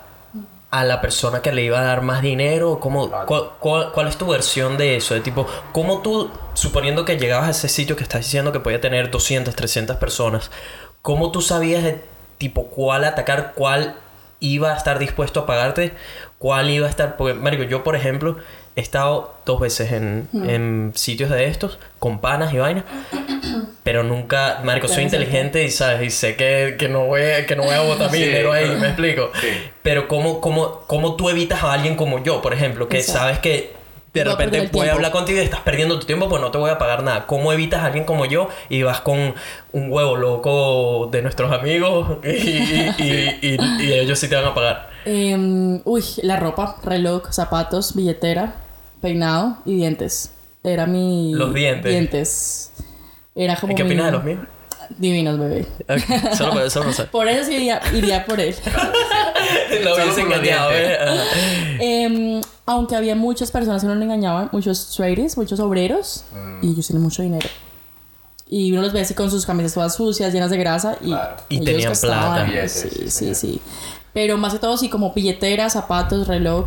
a la persona que le iba a dar más dinero, cómo, Claro. cuál, cuál- cuál es tu versión de eso? De tipo, cómo tú, suponiendo que llegabas a ese sitio que estás diciendo que podía tener 200, 300 personas, ¿cómo tú sabías de tipo cuál atacar, cuál iba a estar dispuesto a pagarte, cuál iba a estar... Porque, Marico, yo, por ejemplo, he estado dos veces en, en sitios de estos, con panas y vainas, pero nunca, Marico, soy inteligente y sabes, y sé que, que no voy a, que no voy a botar mi Sí, dinero ahí, me explico. Sí. Pero ¿cómo, cómo, cómo tú evitas a alguien como yo, por ejemplo, que Exacto. sabes que de repente voy a hablar contigo y estás perdiendo tu tiempo, pues no te voy a pagar nada. ¿Cómo evitas a alguien como yo y vas con un huevo loco de nuestros amigos y, y- y- y- y ellos sí te van a pagar? Em, uy, la ropa, reloj, zapatos, billetera, peinado y dientes. Era mi... Los dientes. Dientes. Era como ¿Y qué mi- opinas de los míos? Divinos, bebé. Solo por solo por saber. Por eso sí iría, iría por él. Lo hubiese engañado. ¿eh? Em, aunque había muchas personas que no le engañaban, muchos traders, muchos obreros, Mm. y ellos tienen mucho dinero. Y uno los ve así con sus camisas todas sucias, llenas de grasa, y, Claro. Y ellos tenían plata. Sí, sí, sí. Pero más que todo, sí, como billetera, zapatos, reloj.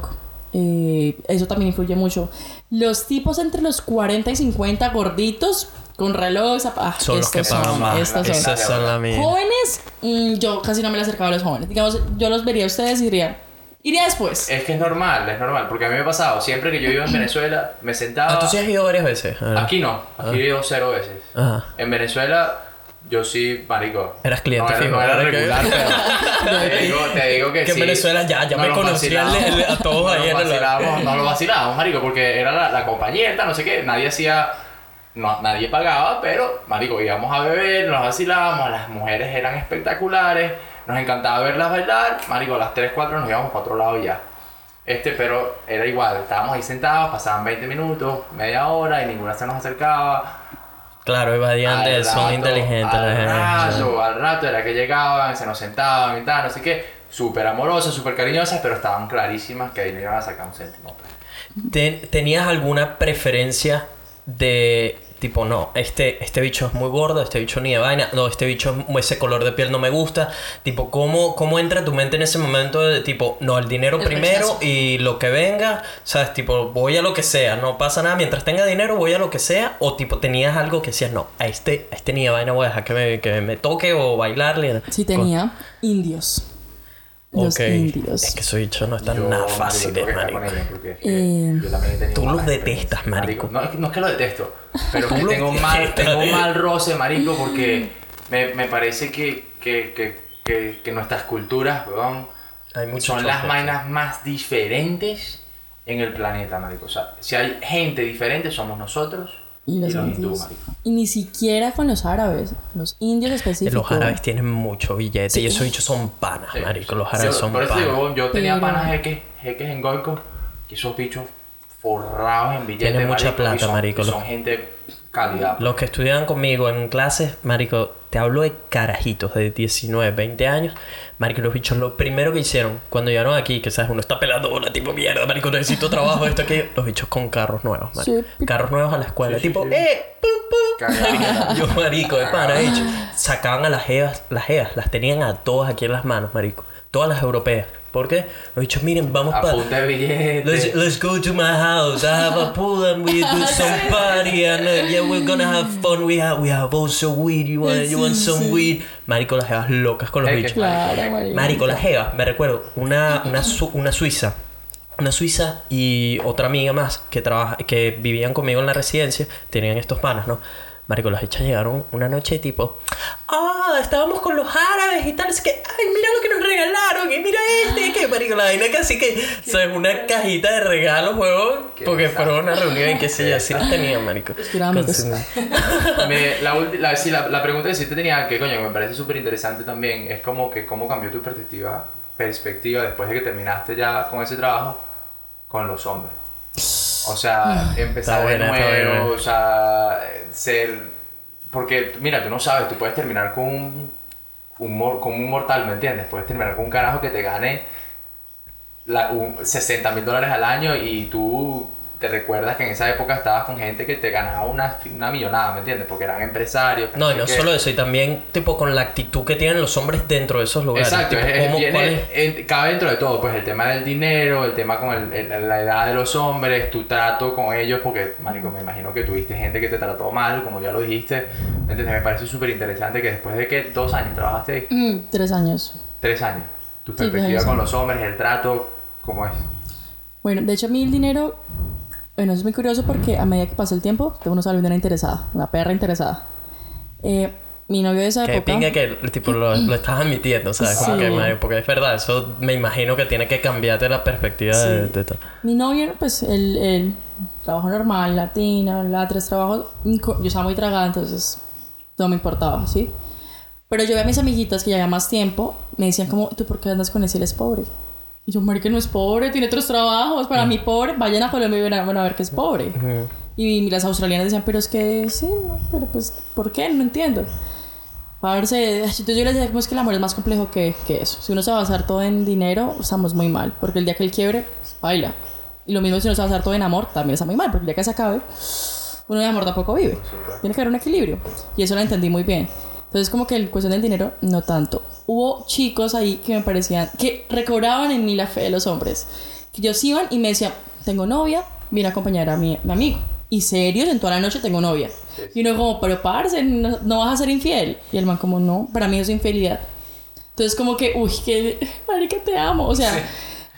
eh, eso también influye mucho. Los tipos entre los 40 y 50 gorditos, con reloj, zapatos. Son los que pagan más. Estos son. Esas son las mías. Jóvenes, mm, yo casi no me le acercaba a los jóvenes. Digamos, yo los vería a ustedes y diría, iría después. Es que es normal, es normal, porque a mí me ha pasado, siempre que yo iba en Venezuela, me sentaba... Ah, tú sí has ido varias veces. Ah. Aquí no, aquí he ido cero veces. Ajá. En Venezuela, yo sí, marico. Eras cliente no era, fijo, No era ¿verdad que- regular, pero te digo, te digo que Que en sí. Venezuela ya- ya me conocía a todos ahí en el- No lo vacilábamos, marico, porque era la, la no sé qué, nadie hacía... No, nadie pagaba, pero, marico, íbamos a beber, nos vacilábamos, las mujeres eran espectaculares, nos encantaba verlas bailar, marico, a las 3, 4 nos íbamos para otro lado ya. Este, pero era igual, estábamos ahí sentados, pasaban 20 minutos, media hora y ninguna se nos acercaba. Claro, evadiante, Al son inteligentes. Al la gente. rato, al rato era que llegaban, se nos sentaban y tal, no sé qué. Súper amorosas, súper cariñosas, pero estaban clarísimas que ahí no iban a sacar un céntimo. Ten- ¿Tenías alguna preferencia de tipo, no, este, este bicho es muy gordo, este bicho ni de vaina, no, este bicho, es- ese color de piel no me gusta? Tipo, ¿cómo, ¿cómo entra tu mente en ese momento de tipo, no, el dinero El primero rechazo. y lo que venga, ¿sabes? Tipo, voy a lo que sea, no pasa nada, mientras tenga dinero voy a lo que sea, o tipo, tenías algo que decías, no, a este, a este ni de vaina voy a dejar que me, que me toque o bailarle. Sí tenía indios. Los Ok. indios. Es que ese bicho no está Yo, nada marico, fácil, tengo que estar marico. es que Eh, tú los detestas, marico. No, es que- no es que lo detesto, pero que tengo mal, tengo eh. mal roce, marico, porque me, me parece que, que, que, que, que nuestras culturas, weón, Hay son las choque. vainas más diferentes en el planeta, marico. O sea, si hay gente diferente, somos nosotros Y los indios. Y ni siquiera con los árabes. Los indios específicos. Los árabes tienen mucho billete Sí. y esos bichos son panas, Sí. marico. Los árabes Yo- son panas. digo, yo tenía Pero- panas jeques, jeques en Goico, que esos bichos forrados en billetes, Tienen mucha marico, plata, son, marico, Son gente calidad. Los que estudiaban conmigo en clases, marico, te hablo de carajitos de 19, 20 años. Marico, los bichos lo primero que hicieron cuando llegaron aquí, que sabes, uno está pelando bola, tipo mierda, marico, necesito trabajo, esto, aquello. Los bichos con carros nuevos, marico. Sí. Carros nuevos a la escuela, Sí, tipo, sí. ¡eh! ¡Pum, pum! Yo, marico, de pana, bicho. Sacaban a las jevas, las jevas, las tenían a todas aquí en las manos, marico. Todas las europeas. ¿Por qué? Los bichos, miren, vamos A para... Let's, let's go to my house. I have a pool and we do some party and uh, yeah, we're gonna have fun. We have we have also weed. You want you want Sí, some sí. weed? Marico, las jevas locas con los bichos. Claro, marico. Marico, las jevas, me recuerdo, una, una, su- una suiza. Una suiza y otra amiga más que trabaja, que vivían conmigo en la residencia, tenían estos panas, ¿no? Marico, las hechas llegaron una noche tipo, ah, estábamos con los árabes y tal, es que, ay, mira lo que nos regalaron, y mira este, que marico, la vaina casi que, ¿sabes? Una cajita de regalos, huevón, porque fueron a una reunión y qué sé yo, así las tenían, marico. Me- la, la, sí, la, la pregunta que sí te tenía, que coño, me parece súper interesante también, es como que cómo cambió tu perspectiva, perspectiva después de que terminaste ya con ese trabajo con los hombres. O sea, empezar Está buena, de nuevo, o sea, ser... Porque, mira, tú no sabes, tú puedes terminar con un, un mor- con un mortal, ¿me entiendes? Puedes terminar con un carajo que te gane la, un, 60 mil dólares al año y tú te recuerdas que en esa época estabas con gente que te ganaba una, una millonada, ¿me entiendes? Porque eran empresarios. No, y no solo eso, y también tipo con la actitud que tienen los hombres dentro de esos lugares. Exacto, tipo, es- ¿cómo- viene- cuál es? en- cabe dentro de todo, pues el tema del dinero, el tema con el- el- la edad de los hombres, tu trato con ellos, porque, marico, me imagino que tuviste gente que te trató mal, como ya lo dijiste, ¿me entiendes? Me parece súper interesante que después de que dos años trabajaste ahí, Mm, tres años. tres años, tu Sí, perspectiva con los hombres, el trato, ¿cómo es? Bueno, de hecho a mí el dinero, bueno, es muy curioso porque a medida que pasa el tiempo, vuelve una interesada, una perra interesada. Eh, mi novio de esa Que época... pinga que tipo, lo, lo estás admitiendo, ¿sabes? Como Sí. que, madre, porque es verdad, eso me imagino que tiene que cambiarte la perspectiva de, Sí. de todo. Mi novio, pues, él, él trabajo normal, latina, la tres trabajos. Yo estaba muy tragada, entonces no me importaba, ¿sí? Pero yo veía a mis amiguitas que ya había más tiempo, me decían como, ¿tú por qué andas con ese? Él es pobre. Y yo, marica, no es pobre, tiene otros trabajos. Para mí, pobre, vayan a Colombia y van a, van a ver que es pobre. Y las australianas decían, pero es que sí, no, pero pues, ¿por qué? No entiendo. A verse, entonces yo les decía, como es que el amor es más complejo que, que eso. Si uno se va a basar todo en dinero, estamos muy mal. Porque el día que él quiebre, pues, baila. Y lo mismo si uno se va a basar todo en amor, también está muy mal. Porque el día que se acabe, uno de amor tampoco vive. Tiene que haber un equilibrio. Y eso lo entendí muy bien. Entonces, como que el cuestión del dinero, no tanto. Hubo chicos ahí que me parecían, que recobraban en mí la fe de los hombres. Que ellos iban y me decían, tengo novia, vine a acompañar a mi, mi amigo. Y serios, en toda la noche tengo novia. Y uno como, pero parce, no, no, vas a ser infiel. Y el man como, no, para mí es infidelidad. Entonces como que, uy, que, marica, te amo. O sea,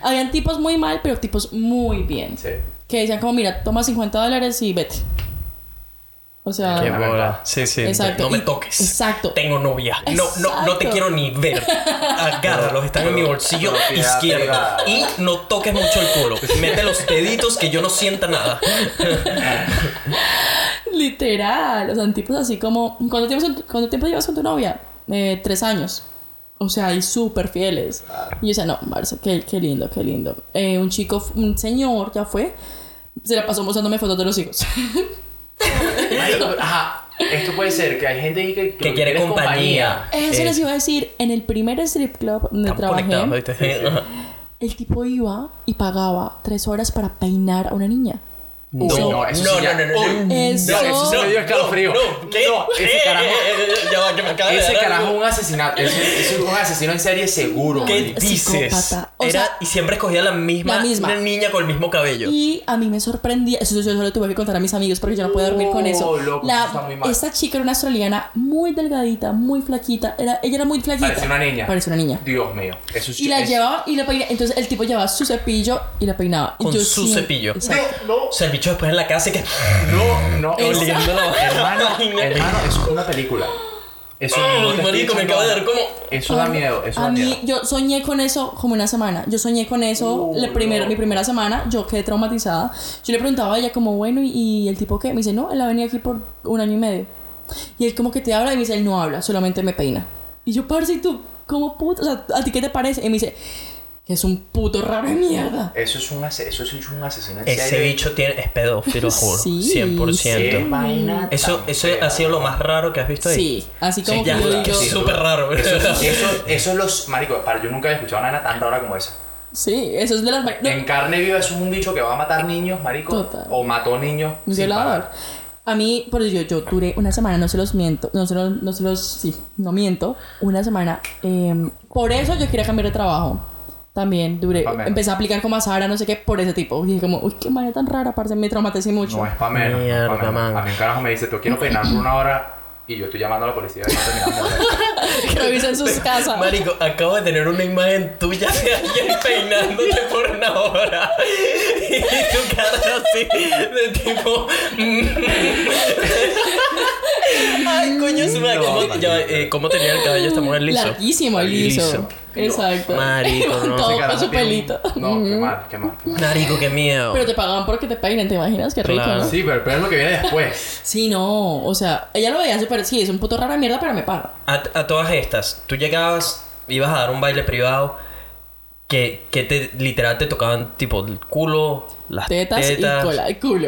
habían tipos muy mal, pero tipos muy bien. Sí. Que decían como, mira, toma 50 dólares y vete. O sea, Qué bola. Sí, sí. Exacto. No me toques. exacto. Tengo novia. No, no, no te quiero ni ver. Agárralos, están en mi bolsillo izquierdo. Y no toques mucho el culo. Mete los deditos que yo no sienta nada. literal. O sea, tipos así como, ¿cuánto tiempo, cuánto tiempo llevas con tu novia? Eh, tres años. O sea, y súper fieles. Y yo decía, no, Marce, qué, qué lindo, qué lindo. Eh, un chico, un señor, ya fue, se la pasó mostrándome fotos de los hijos. Marico, ajá. Esto puede ser que hay gente ahí que, quiere compañía. Eso les iba a decir, en el primer strip club donde trabajé, el tipo iba y pagaba tres horas para peinar a una niña. No, no, eso no, no, no, no, Uy, no. Eso- No, eso sí me dio escalofrío. No, ¿qué? No, ese carajo. ya va, que me acaba de Ese carajo es un asesinato. Ese, ese es un asesino en serie seguro. ¿Qué dices? Psicópata. O Era, sea, y siempre escogía la misma, la misma. niña con el mismo cabello. Y a mí me sorprendía, eso yo solo tuve que contar a mis amigos porque yo no podía dormir con eso. Oh, loco, La- eso está muy mal. esta chica era una australiana muy delgadita, muy flaquita. Era, ella era muy flaquita. Parecía una niña. Parecía una niña. Dios mío. Eso sí Y la es- llevaba y la peinaba. Entonces el tipo llevaba su cepillo y la peinaba. Con yo su sí- cepillo. No, O sea, el bicho después en la casa y que... no, no. La Hermano, hermano, es una película. Eso Ay, no te marico, me acaba de dar como... Eso da miedo, eso a da mí, miedo. yo soñé con eso como una semana. Yo soñé con eso Uh, la primera, no. mi primera semana. Yo quedé traumatizada. Yo le preguntaba a ella como, bueno, ¿y, y el tipo qué? Me dice, no, él ha venido aquí por un año y medio. Y él como que te habla y me dice, él no habla, solamente me peina. Y yo, parce, ¿y tú cómo puto? O sea, ¿a ti qué te parece? Y me dice, que es un puto raro de mierda. Eso es un, ase- eso es un asesino en Ese serie. bicho tiene, es pedófilo, juro. Sí, 100%. Qué vaina Eso, eso fea. ha sido lo más raro que has visto ahí. Sí, así como ya, que yo que digo, sí. súper raro, Eso, eso, eso es los. Marico, para, yo nunca había escuchado una vaina tan rara como esa. sí, eso es de las... no, En carne viva es un bicho que va a matar niños, marico. Total. O mató niños. Un violador. A mí, por eso yo, yo duré una semana, no se los miento, no se los, no se los, sí, no miento, una semana. eh, por eso yo quería cambiar de trabajo. También duré, empecé a aplicar como a Sara, no sé qué, por ese tipo. Y dije como, uy, qué manera tan rara, parce, me traumaticé mucho. No es pa' menos. no Mierda, pa' menos. man. A mí un carajo me dice, te quiero peinar por una hora. Y yo estoy llamando a la policía y no terminamos. Revisen sus casas. Marico, acabo de tener una imagen tuya de alguien peinándote por una hora. Y tu cara así, de tipo. Ay, coño, su madre. No, ¿Cómo, marico. ya va, eh, ¿Cómo tenía el cabello esta mujer liso? Larguísimo, y liso. Exacto. Marico, no. todo con su pelito. No, qué mal, qué mal. Marico, qué miedo. Pero te pagaban porque te peinen, ¿te imaginas? Qué rico, Claro. ¿no? Sí, pero, pero es lo que viene después. Sí, no, o sea, ella lo veía súper, sí, es un puto rara mierda, pero me paga. A, a todas estas, tú llegabas, ibas a dar un baile privado que, que te literal te tocaban tipo el culo, las Tetas, tetas, y cola, y culo.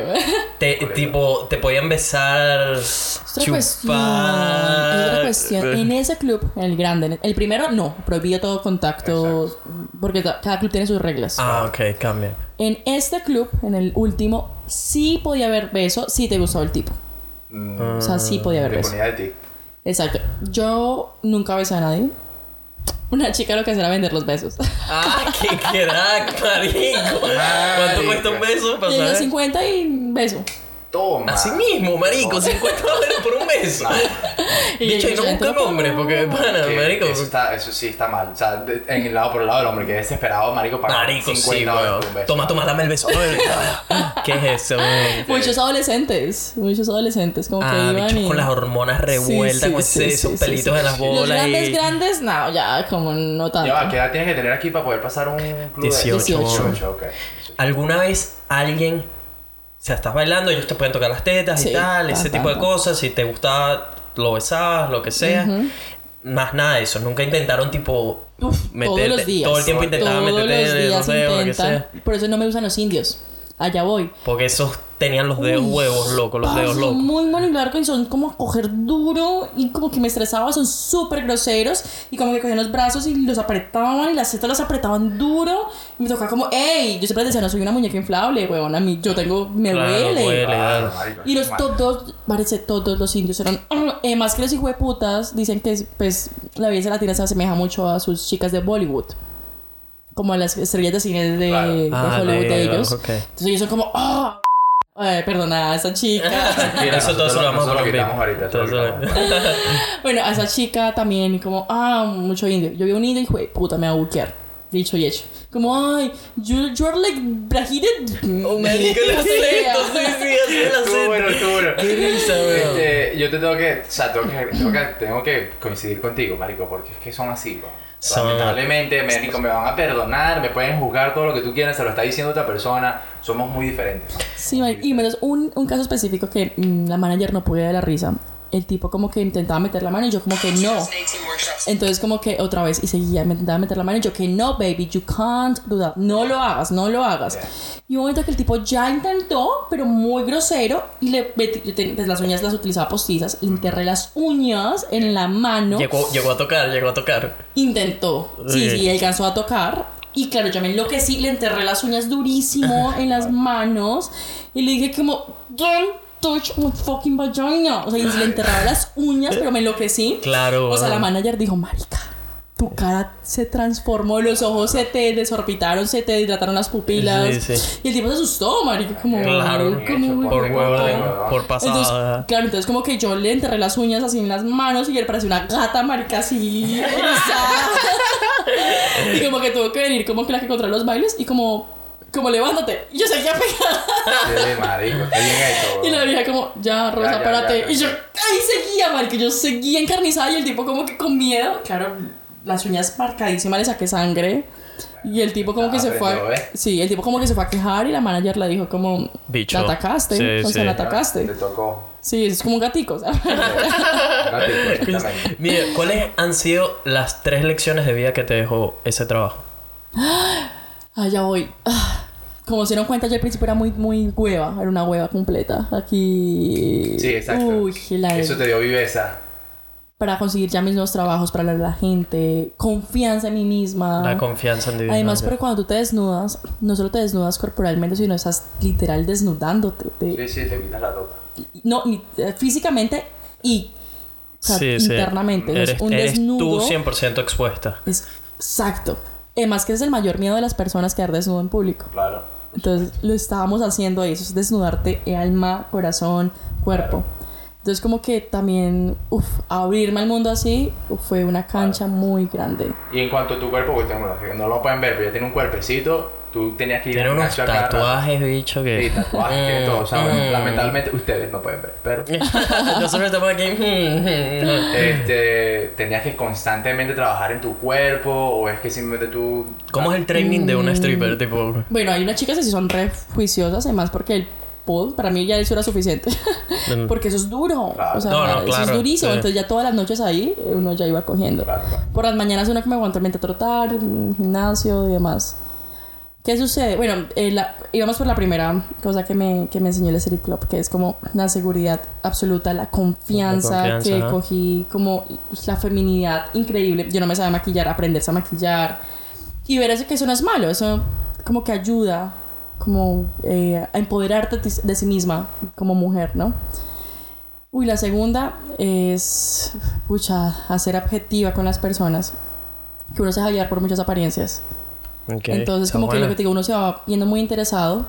te, tipo te podían besar, Es otra cuestión. Es otra cuestión. En ese club, en el grande, el- el primero no, prohibido todo contacto, porque cada club tiene sus reglas. Ah, ok, cambia. En este club, en el último, sí podía haber beso si te gustaba el tipo. Mm, O sea, sí podía haber Te beso. ponía de ti. Exacto. Yo nunca besé a nadie. Una chica lo que era vender los besos. Ah, qué crack, marico. ¿Cuánto cuesta un beso? Para Llegué a saber? 50 y beso. Toma. Así mismo, marico, 50 dólares por un beso. Y De hecho, y no yo, busca "Pero, nombre, porque, pana, Que marico. Eso, está, eso sí está mal. O sea, de- en el lado por el lado del hombre que es desesperado, marico, para Marico, sí, 50 dólares weón. por un beso. Toma, toma, dame el beso. ¿Qué es eso? Muchos adolescentes, muchos adolescentes como que Ah, iban bichos y... con las hormonas revueltas, Sí, con sí, ese- sí, esos sí, pelitos sí. en las bolas. Los grandes, y... grandes, no, ya como no tanto. Ya ¿qué edad tienes que tener aquí para poder pasar un club de 18. 18. 18, ok. ¿Alguna vez alguien sea, estás bailando, ellos te pueden tocar las tetas Sí, y tal, ese tipo de cosas. Si te gustaba, lo besabas, lo que sea. Más nada de eso. Nunca intentaron, tipo, Uf, meterte. todos los días. Todo el tiempo intentaban meterte en días los dedos, lo que sea. Por eso no me usan los indios. Allá voy. Porque esos tenían los dedos Uy, huevos locos, los dedos locos. Muy muy largos y son como a coger duro y como que me estresaba, son súper groseros y como que cogían los brazos y los apretaban y las tetas los apretaban duro y me tocaba como, ¡ey! Yo siempre decía, no soy una muñeca inflable, huevón, a mí yo tengo, me Claro, duele. duele. Claro, Y los todos, parece todos los indios eran, eh, más que los hijueputas, dicen que pues la belleza latina se asemeja mucho a sus chicas de Bollywood. Como a las estrellas de cine de, Claro. de Ah, Hollywood de ellos. Entonces ellos son como, ¡ah! Ay, perdona, a esa chica. Mira, Eso todo lo vamos a ahorita. Todo bueno, a esa chica también, como, ah, mucho indio. Yo vi un indio y dije, puta, me va a buquear. Dicho y hecho. Como, ay, you, you're like braided. Oh, marico, el acento, sí, sí, así el Estuvo acento. bueno, estuvo bueno. Qué risa. Este, yo te tengo que, o sea, tengo que, tengo que, tengo que coincidir contigo, marico, porque es que son así, bro. Son- Lamentablemente, marico, me van a perdonar, me pueden juzgar todo lo que tú quieras, se lo está diciendo otra persona, somos muy diferentes. Sí, y menos un, un caso específico que mm, la manager no podía de la risa. El tipo como que intentaba meter la mano y yo como que no. Entonces como que otra vez y seguía, me intentaba meter la mano y yo que no, baby, you can't do that. No lo hagas, no lo hagas. Y un momento que el tipo ya intentó, pero muy grosero, y le pues las uñas las utilizaba postizas, le enterré las uñas en la mano. Llegó, llegó a tocar, llegó a tocar. Intentó. Sí, sí, alcanzó a tocar. Y claro, yo me enloquecí, le enterré las uñas durísimo en las manos. Y le dije como, don't touch my fucking vagina. O sea, y le enterraba las uñas, pero me enloquecí. Claro, O sea, la manager dijo, marica, tu cara se transformó, los ojos se te desorbitaron, se te dilataron las pupilas. Sí, sí. Y el tipo se asustó, marica, como... Claro, como- por Por huevo, por entonces, pasada. claro, entonces como que yo le enterré las uñas así en las manos y él parecía una gata marica así erizada. y como que tuvo que venir como que la que controla los bailes y como como levántate y yo seguía pegada Sí, marico, está bien hecho. y la vieja como ya Rosa Ya, párate ya, ya. y yo ahí seguía marica yo seguía encarnizada y el tipo como que con miedo claro las uñas marcadísimas le saqué sangre y el tipo como que Ah, se fue a, ¿eh? sí el tipo como que se fue a quejar y la manager le dijo como Bicho. la atacaste Sí, o sea sí. la atacaste Te tocó. Sí, es como un gatico, o sea. Gatito, exactamente. Mire, ¿cuáles han sido las tres lecciones de vida que te dejó ese trabajo? Ah, ya voy. Ah, Como se dieron cuenta, yo al principio era muy, muy hueva. Era una hueva completa. Aquí. Sí, exacto. Uy, la Eso te dio viveza. Para conseguir ya mis nuevos trabajos, para hablar a la gente. Confianza en mí misma. La confianza en. Ah. Además, pero cuando tú te desnudas, no solo te desnudas corporalmente, sino estás literal desnudándote. Te- Sí, sí, te quitas la ropa. No, eh, físicamente y o sea, Sí, sí. internamente. Es Eres, un eres desnudo. tú 100% expuesta. Es exacto. Además que es el mayor miedo de las personas quedar desnudo en público. Claro. Entonces lo estábamos haciendo ahí, eso es desnudarte eh, alma, corazón, cuerpo. Entonces como que también, uff, abrirme al mundo así uf, fue una cancha muy grande. Y en cuanto a tu cuerpo, tengo- no lo pueden ver, pero ya tiene un cuerpecito, tú tenías que ir Tiene unos tatuajes, bicho, que... Sí, tatuajes, tiene todo. O sea, bueno, Mm. lamentablemente ustedes no pueden ver, pero Nosotros estamos aquí... este, tenías que constantemente trabajar en tu cuerpo o es que simplemente tú... ¿Cómo es el training de Mm. una stripper? Tipo... Bueno, hay unas chicas que sí son re juiciosas, además porque el pole, para mí ya eso era suficiente. porque eso es duro. Claro. O sea, No, no, eso es claro, durísimo. sí. Entonces ya todas las noches ahí uno ya iba cogiendo. Claro, claro. Por las mañanas uno que me aguanta mente a trotar, mm, gimnasio y demás. ¿Qué sucede? Bueno, eh, la- íbamos por la primera cosa que me, que me enseñó el Street Club, que es como la seguridad absoluta, la confianza, La confianza, que cogí, como la feminidad increíble. Yo no me sabía maquillar, aprenderse a maquillar y ver eso que eso no es malo, eso como que ayuda como eh, a empoderarte de sí misma como mujer, ¿no? Uy, la segunda es, pucha, hacer objetiva con las personas, que uno se guiar por muchas apariencias. Ok, Entonces, como que lo buena. que te digo, uno se va viendo muy interesado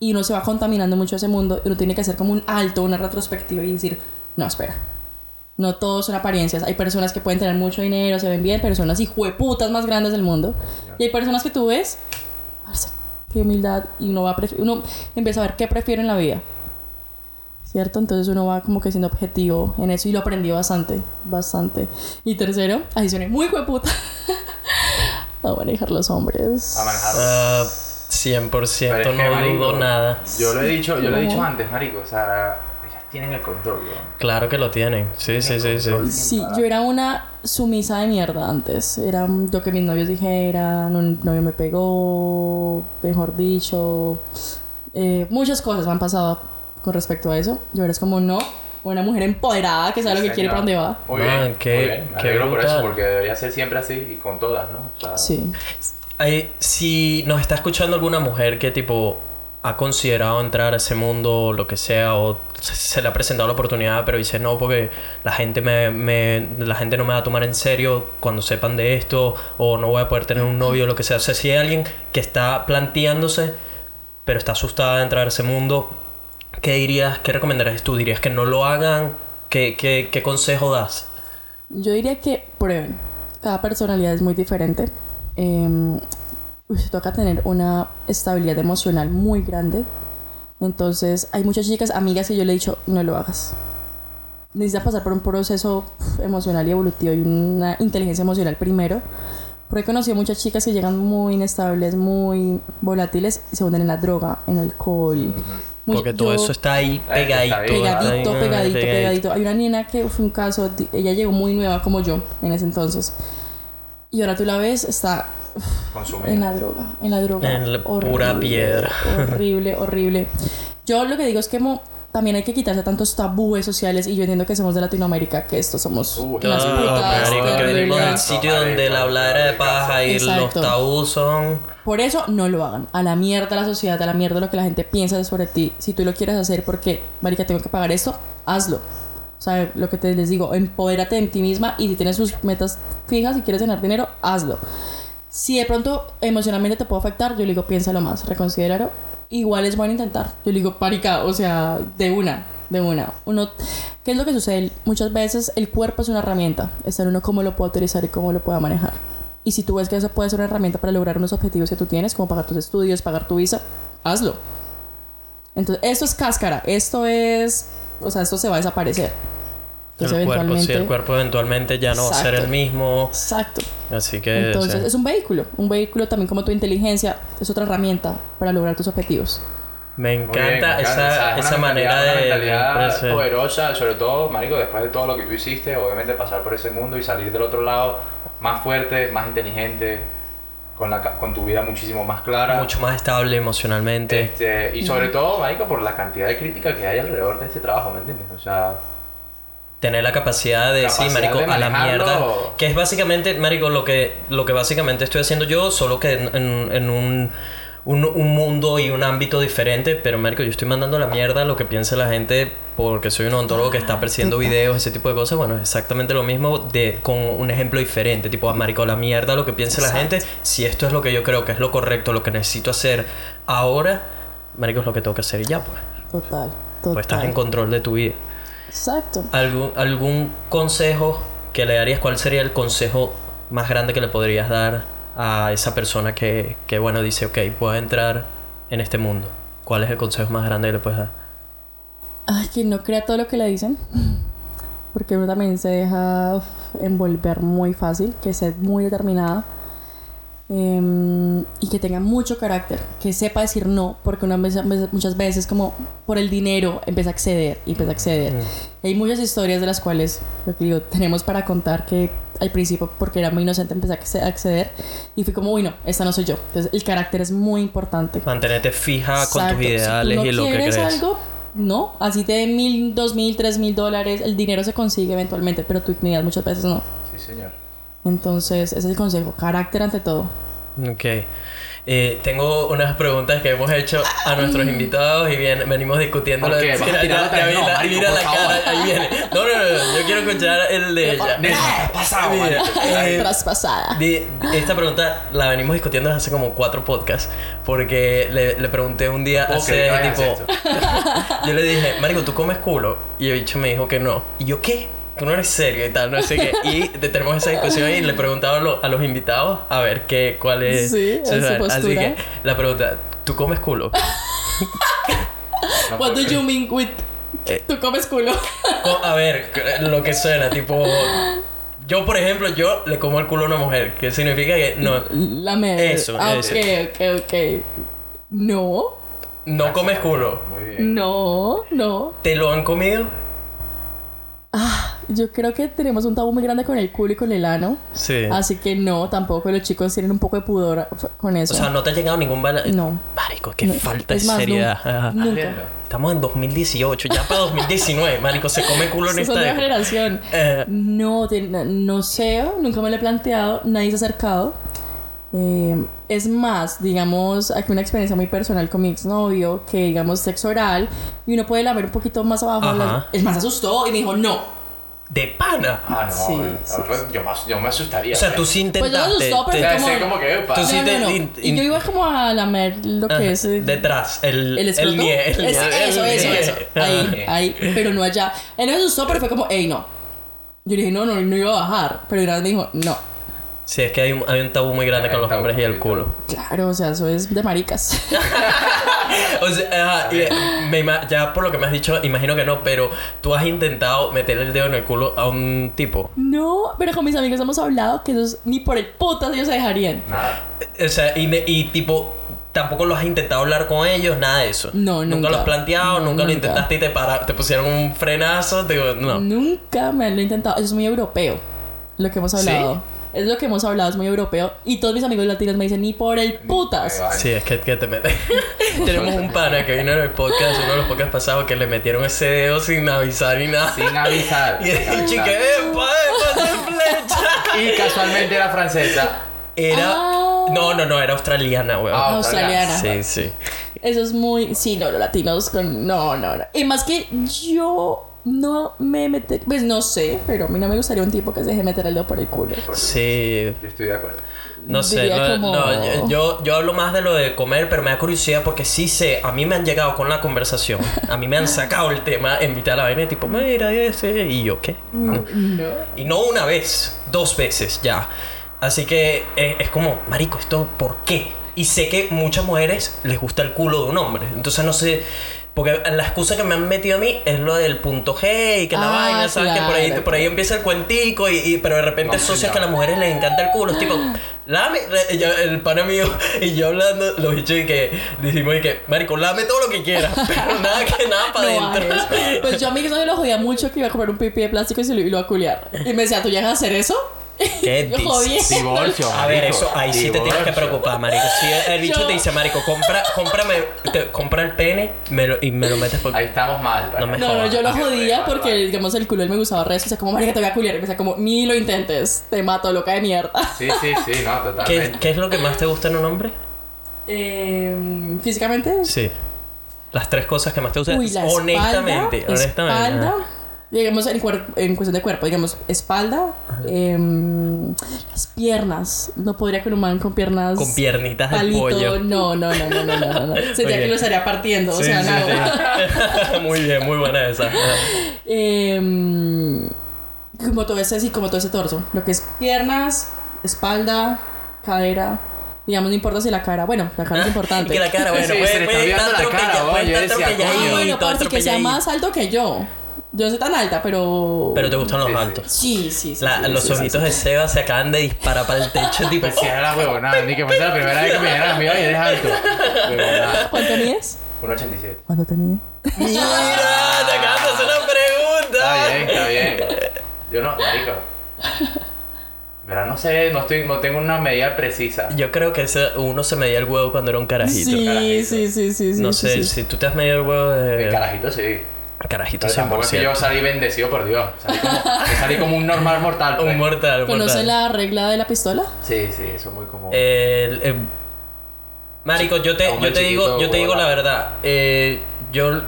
y uno se va contaminando mucho ese mundo y uno tiene que hacer como un alto, una retrospectiva y decir, no, espera. No todos son apariencias. Hay personas que pueden tener mucho dinero, se ven bien, personas hijueputas más grandes del mundo. Y hay personas que tú ves, qué humildad, y uno va a uno empieza a ver qué prefiere en la vida. ¿Cierto? Entonces uno va como que siendo objetivo en eso y lo aprendí bastante, bastante. Y tercero, ahí soné muy hijueputa. a manejar los hombres. A manejar. Ah, 100%, Pero es que, no marico, dudo nada. Yo lo he dicho, yo lo he dicho antes, marico, o sea, ellas tienen el control, weón. Claro que lo tienen. Sí, sí, sí, sí. Sí, yo era una sumisa de mierda antes. Era lo que mis novios dijeran, un novio me pegó, mejor dicho. Eh, muchas cosas me han pasado con respecto a eso. Yo ahora es como, no, una mujer empoderada que sabe lo que quiere y para dónde va. Muy Man, bien, qué- muy bien. Me qué alegro por eso, porque debería ser siempre así y con todas, ¿no? O sea, Sí. Hay- si nos está escuchando alguna mujer que tipo ha considerado entrar a ese mundo, lo que sea, o se, se le ha presentado la oportunidad, pero dice no porque la gente me, me- la gente no me va a tomar en serio cuando sepan de esto, o no voy a poder tener un novio, lo que sea. O sea, si hay alguien que está planteándose, pero está asustada de entrar a ese mundo, ¿qué dirías, qué recomendarías tú? ¿Dirías que no lo hagan? ¿Qué, qué, qué consejo das? Yo diría que prueben. Cada personalidad es muy diferente. Eh, uy, toca tener una estabilidad emocional muy grande. Entonces, hay muchas chicas, amigas, que yo le he dicho, no lo hagas. Necesitas pasar por un proceso emocional y evolutivo y una inteligencia emocional primero. Porque he conocido muchas chicas que llegan muy inestables, muy volátiles y se hunden en la droga, en el alcohol. Muy- Porque todo yo- eso está ahí está pegadito. ahí. pegadito, Ahí, pegadito, pegadito. Hay una niña que fue un caso, ella llegó muy nueva como yo en ese entonces. Y ahora tú la ves, está consumir. en la droga, en la droga. En la pura piedra. Horrible, horrible. Yo lo que digo es que mo- también hay que quitarse tantos tabúes sociales y yo entiendo que somos de Latinoamérica, que estos somos Uy, las Claro, putas marico, que venimos del No, sitio donde la habladera de paja y los tabús son... Por eso no lo hagan. A la mierda la sociedad, a la mierda lo que la gente piensa sobre ti. Si tú lo quieres hacer porque, marica, tengo que pagar esto, hazlo. O sea, lo que te les digo, empodérate en ti misma y si tienes sus metas fijas y quieres ganar dinero, hazlo. Si de pronto emocionalmente te puede afectar, yo le digo, piénsalo más, reconsidéralo. Igual es bueno intentar. Yo le digo, marica, o sea, de una, de una. Uno, ¿qué es lo que sucede? Muchas veces el cuerpo es una herramienta. Está en uno cómo lo puede utilizar y cómo lo puede manejar. Y si tú ves que eso puede ser una herramienta para lograr unos objetivos que tú tienes, como pagar tus estudios, pagar tu visa, hazlo. Entonces, esto es cáscara. Esto es. O sea, esto se va a desaparecer. Entonces, el cuerpo, sí, el cuerpo eventualmente ya no va a ser el Exacto. mismo. Exacto. Así que... Entonces, sí. es un vehículo. Un vehículo también como tu inteligencia es otra herramienta para lograr tus objetivos. Me encanta bien, me encanta. esa, esa una manera de... Una mentalidad de- poderosa, sobre todo, marico, después de todo lo que tú hiciste, obviamente pasar por ese mundo y salir del otro lado más fuerte, más inteligente, con, la, con tu vida muchísimo más clara. mucho más estable emocionalmente. Este, y sobre todo, marico, por la cantidad de crítica que hay alrededor de ese trabajo, ¿me entiendes? O sea, Tener la capacidad de decir, marico, de a la mierda. Que es básicamente, marico, lo que, lo que básicamente estoy haciendo yo, solo que en, en- en un, un, un mundo y un ámbito diferente. Pero, marico, yo estoy mandando la mierda lo que piense la gente porque soy un odontólogo que está persiguiendo videos, ese tipo de cosas. Bueno, es exactamente lo mismo de, con un ejemplo diferente. Tipo, a marico, a la mierda lo que piense la gente. Si esto es lo que yo creo que es lo correcto, lo que necesito hacer ahora, marico, es lo que tengo que hacer y ya, pues. Total. Total. Pues estás en control de tu vida. Exacto. ¿Algún, ¿Algún consejo que le darías? ¿Cuál sería el consejo más grande que le podrías dar a esa persona que, que bueno, dice, ok, puedo entrar en este mundo? ¿Cuál es el consejo más grande que le puedes dar? Ay, que no crea todo lo que le dicen. Porque uno también se deja envolver muy fácil, que sea muy determinada. Em, y que tenga mucho carácter, que sepa decir no, porque una vez, muchas veces como por el dinero empieza a acceder y empieza a acceder. Y hay muchas historias de las cuales, lo que digo, tenemos para contar que al principio, porque era muy inocente, empecé a acce- a acceder y fui como, uy, no, esta no soy yo. Entonces el carácter es muy importante. Mantenerte fija con Exacto. tus ideales si tú no y lo que quieres crees. algo, no. Así te den mil, dos mil, tres mil dólares, el dinero se consigue eventualmente, pero tu dignidad muchas veces no. sí, señor. Entonces, ese es el consejo. Carácter ante todo. Ok. Eh, tengo unas preguntas que hemos hecho a nuestros invitados y bien, venimos discutiendo. ¿Por qué? ¿Vas a Mira, No, la- marico, mira la favor. cara, ahí viene. No, no, no, yo quiero escuchar el de ella. Neta, pasado, Mira, eh, Traspasada. Esta pregunta la venimos discutiendo desde hace como cuatro podcasts. Porque le, le pregunté un día hace hagas tipo. yo le dije, Marico, ¿tú comes culo? Y el bicho me dijo que no. Y yo, ¿qué? Tú no eres serio y tal, no sé qué. Y te- tenemos esa discusión y le preguntaba a, lo- a los invitados a ver qué, cuál es. Sí, es su Así postura. que la pregunta, ¿tú comes culo? No What do you mean with Eh. tú comes culo? A ver, lo que suena, tipo. Yo, por ejemplo, yo le como el culo a una mujer. Que significa que no. La me Eso, ah, eso. ok, ok, ok. No, No comes culo. Muy bien. no, no. ¿Te lo han comido? Yo creo que tenemos un tabú muy grande con el culo y con el ano. Sí. Así que no, tampoco. Los chicos tienen un poco de pudor con O eso. sea, no te ha llegado ningún bala. No. Marico, qué No. falta Es de más, seriedad. nunca. Estamos en 2018, ya para 2019, marico, se come culo en esta generación. Eh, No, te- no sé, nunca me lo he planteado, nadie se ha acercado. Eh, es más, digamos, aquí una experiencia muy personal con mi exnovio, que digamos sexo oral, y uno puede lamer un poquito más abajo. Es más, asustó y me dijo, no. de pana. Ah, no. Sí, eh, sí, Yo, me, as- yo me asustaría. O sea, tú sí Pues yo me intentaste. asustó, pero te- como- como que, epa. Tú sí no, te- no, no. Y yo iba como a lamer lo que Ajá, es... eh, detrás, el, ¿El el nie. el Es- nie- eso, el eso, eso. Ahí, ahí. Pero no allá. Él me asustó, pero fue como, ey, no. Yo le dije, no, no, no iba a bajar. Pero vez me dijo, no. Sí, es que hay un, hay un tabú muy grande Hay con los hombres y el culo. Claro, o sea, eso es de maricas. O sea, eh, me ya por lo que me has dicho, imagino que no, pero tú has intentado meter el dedo en el culo a un tipo. no, pero con mis amigos hemos hablado que esos ni por el putas ellos se dejarían. Nada. O sea, y, y tipo, tampoco lo has intentado hablar con ellos, nada de eso. No, Nunca nunca. lo has planteado, No, nunca, lo intentaste y te, para, te pusieron un frenazo. Te digo, no. Nunca me lo he intentado. Eso es muy europeo. Lo que hemos ¿Sí? Es lo que hemos hablado, es muy europeo. Y todos mis amigos latinos me dicen, ni por el putas. Sí, es que, que te metes. Tenemos un pana que vino en el podcast, uno de los podcasts pasados, que le metieron ese dedo sin avisar ni nada. Sin avisar. Y el chique, ¡epa, esa flecha! Y casualmente era francesa. Era. Ah. No, no, no, era australiana, weón. Ah, Australiana. Sí, sí. Eso es muy. Sí, no, los latinos con. No, no, no. Y más que yo no me meter. Pues no sé, pero a mí no me gustaría un tipo que se deje meter el dedo por el culo. Sí. Yo estoy de acuerdo. No sé, no, como- no, yo- yo, yo hablo más de lo de comer, pero me da curiosidad porque sí sé, a mí me han llegado con la conversación, a mí me han sacado el tema en mitad de la vaina, tipo, mira ese, y yo, ¿qué? No. Y no una vez, dos veces ya. Así que eh, es como, marico, ¿esto por qué? Y sé que muchas mujeres les gusta el culo de un hombre. Entonces no sé. Porque la excusa que me han metido a mí es lo del punto G y que la Ah, vaina, ¿sabes? que por ahí, claro, por ahí empieza el cuentico, y, y- pero de repente No, asocias no. que a las mujeres les encanta el culo. Es tipo, lame. y yo- el pana mío y yo hablando, los bichos y que dijimos y que, marico, lame todo lo que quieras, pero nada que nada para No adentro. hagas. Pues yo a mi exnovio lo jodía mucho que iba a comprar un pipí de plástico y se lo iba a culiar. Y me decía, ¿tú llegas a hacer eso? Qué dis- Divorcio. A ver, eso ahí sí te tienes que preocupar, marico. Si el bicho Yo- te dice, marico, compra, cómprame, te- compra el pene me lo- y me lo metes por... Ahí estamos mal. No me- No, no, yo lo jodía porque, digamos, el culo él me gustaba resto. O sea, como, marica, te voy a culiar. Y me decía, como, ni lo intentes. Te mato, loca de mierda. Sí, sí, sí, no, ¿Qué, totalmente. qué es lo que más te gusta en un hombre? Eh, Físicamente, Sí. Las tres cosas que más te gustan. Uy, la honestamente, espalda, honestamente. espalda, ajá. Digamos en, cuer- en cuestión de cuerpo, digamos espalda, em, las piernas. No podría con un man con piernas. Con piernitas de pollo. No, no, no, no, no, no, no. Sentía Oye. que lo estaría partiendo. o Sí, sea, sí, no. sí. muy bien, muy buena esa. Em, como todo ese, sí, como todo ese torso. Lo que es piernas, espalda, cadera. Digamos, no importa si la cara. Bueno, la cara es importante. Y que la cara, bueno, Sí, puede, se le está puede puede oye, yo estar decía, Ah, atropelladito, bueno, que sea más alto que yo. Yo no soy tan alta, pero. Pero te gustan los Sí, altos. Sí, sí, sí. La- sí, los sí, ojitos sí. de Seba se acaban de disparar para el techo, tipo. Pues si era la huevonada, ni que fuese la primera vez que me dijeran a mí, oye, eres alto. Huevonada. ¿Cuánto mides? 1.87. ¿Cuánto te? Mira, te acaban de hacer una Está bien, pregunta. está bien. Yo no, marico. Verá, no sé, no, estoy, no tengo una medida precisa. Yo creo que ese, uno se medía el huevo cuando era un carajito. Sí, carajito. sí, sí, sí, sí. no sí, sé, sí. si tú te has medido el huevo de. El carajito sí. Carajito Pero tampoco es que yo 100%. salí bendecido por Dios. Salí como, yo salí como un normal mortal. pues. Un mortal, un ¿Conoce mortal. la regla de la pistola? Sí, sí, eso es muy común. El- el- Marico, yo te, yo te digo, yo te digo la verdad. Eh, yo,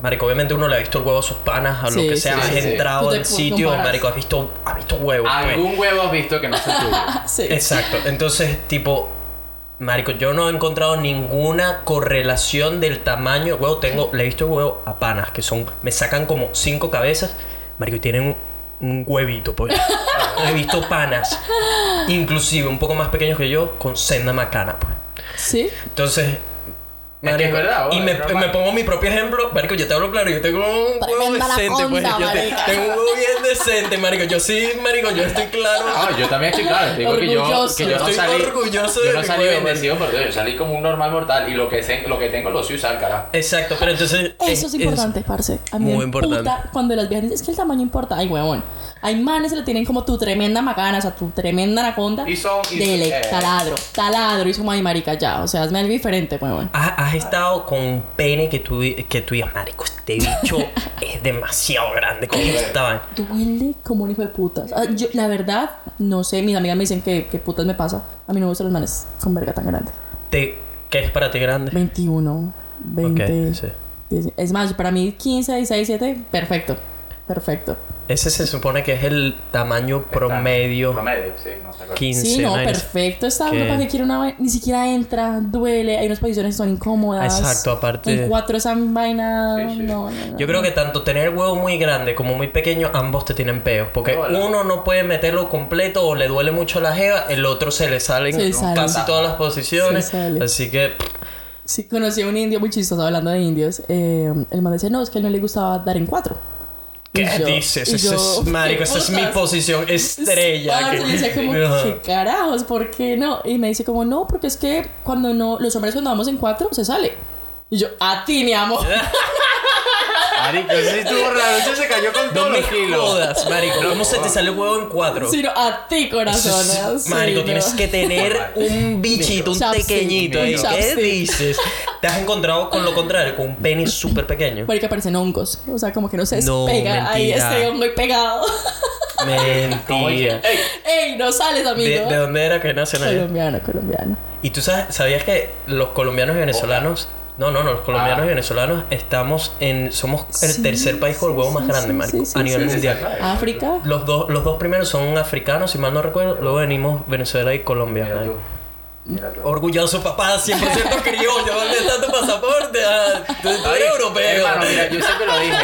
Marico, obviamente uno le ha visto el huevo a sus panas, a lo que sea, sí, has sí. entrado al sitio, comparas. Marico, has visto, has visto huevos. pues. Algún huevo has visto que no es el tuyo. Sí. Exacto. Entonces, tipo, Marico, yo no he encontrado ninguna correlación del tamaño huevo. Tengo, le he visto huevo a panas, que son, me sacan como cinco cabezas. Marico, y tienen un, un huevito, pues. he visto panas, inclusive un poco más pequeños que yo, con senda macana, pues. ¿Sí? Entonces, Es que es verdad, y bueno, me, es me pongo mi propio ejemplo, marico, yo te hablo claro, yo tengo un huevo decente, pues, anaconda, yo te- tengo un huevo bien decente, marico, yo sí, marico, yo estoy claro. No, yo también estoy claro. te Digo que yo, que yo no Estoy salí. orgulloso yo de no mi salí huevo, bendecido por Dios. Yo salí como un normal mortal. Y lo que, sé- lo que tengo lo sé usar, carajo. Exacto, pero entonces... Eso es importante, parce. A mí Muy me importante. puta cuando las viejas dicen, es que el tamaño importa. Ay, huevón. Hay manes que le tienen como tu tremenda macana, o sea, tu tremenda anaconda. Y son- y- Dele, eh. taladro, taladro. Y es como, ay, marica, ya. O sea, hazme algo diferente, huevón. ¿Has, has estado con un pene que tú, que tú digas, marico, este bicho es demasiado grande con esta vaina"? Duele como un hijo de putas. Ah, yo, la verdad, no sé. Mis amigas me dicen que, que putas me pasa. A mí no me gustan los manes con verga tan grande. Te- ¿Qué es para ti grande? 21, 20. Ok, sí. 10. Es más, para mí 15, 16, 17, perfecto. Perfecto. Ese se supone que es el tamaño promedio. Promedio, sí, no sé. 15. Sí, no, perfecto. Está uno para que quiere una vaina. Ni siquiera entra, duele. Hay unas posiciones que son incómodas. Exacto, aparte- En cuatro esa vaina. Sí, sí. No, no, no. Yo creo que tanto tener el huevo muy grande como muy pequeño, ambos te tienen peos. Porque uno no puede meterlo completo o le duele mucho la jeva, el otro se le salen Se le sale. casi todas las posiciones. Se sale. Así que, Sí, conocí a un indio muy chistoso hablando de indios. Eh, el man decía, no, es que a él no le gustaba dar en cuatro. ¿Qué yo- dices? y Eso yo, es, marico, ¿qué esa es mi posición estrella. Parce, que- le decía como. ¿qué carajos? ¿Por qué no? Y me dice como, no, porque es que cuando no, los hombres cuando vamos en cuatro, se sale. Y yo, a ti, mi amor. Marico, ese sí estuvo raro. Ese se cayó con No todos me los kilos. jodas, marico. ¿Cómo se te sale el huevo en cuatro? Sino a ti, Eso corazón. es- Sí, marico, no. tienes que tener un bichito, un Chapstick. pequeñito. ¿Qué dices? ¿Te has encontrado con lo contrario? Con un pene súper pequeño. Marica, parecen hongos. O sea, como que no se No, despega. Ahí mentira. este hongo y pegado. Mentira. Ey, ¡Ey, no sales, ¿De, amigo! de dónde era que nacen allá? Colombiano, colombiano. Y tú sabes, sabías que los colombianos y venezolanos. No, no, no, los colombianos Ah. y venezolanos estamos en. Somos el Sí, tercer país con el huevo sí, más grande, sí, a nivel mundial. África. Los dos, los dos primeros son africanos, si mal no recuerdo. Luego venimos Venezuela y Colombia. Mira marico. tú. Mira tú. Orgulloso papá, 100% criollo. ¿Dónde está tu pasaporte? Ah, tú, tú eres europeo. Hermano, mira, yo siempre lo dije.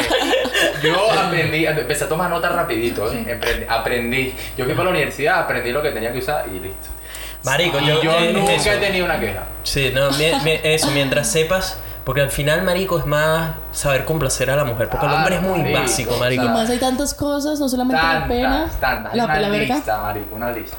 Yo aprendí, empecé a tomar notas rapidito. ¿eh? Aprendí. Yo fui para la universidad, aprendí lo que tenía que usar y listo. Marico, yo, yo eh, nunca eso. he tenido una queja. Sí, no, mi- mi- eso, mientras sepas. Porque al final, marico, es más saber complacer a la mujer. Porque el hombre es muy marico. básico, marico. Y más hay tantas cosas, no solamente la pena. Tantas, tantas. La, una la verga. lista, marico, una lista.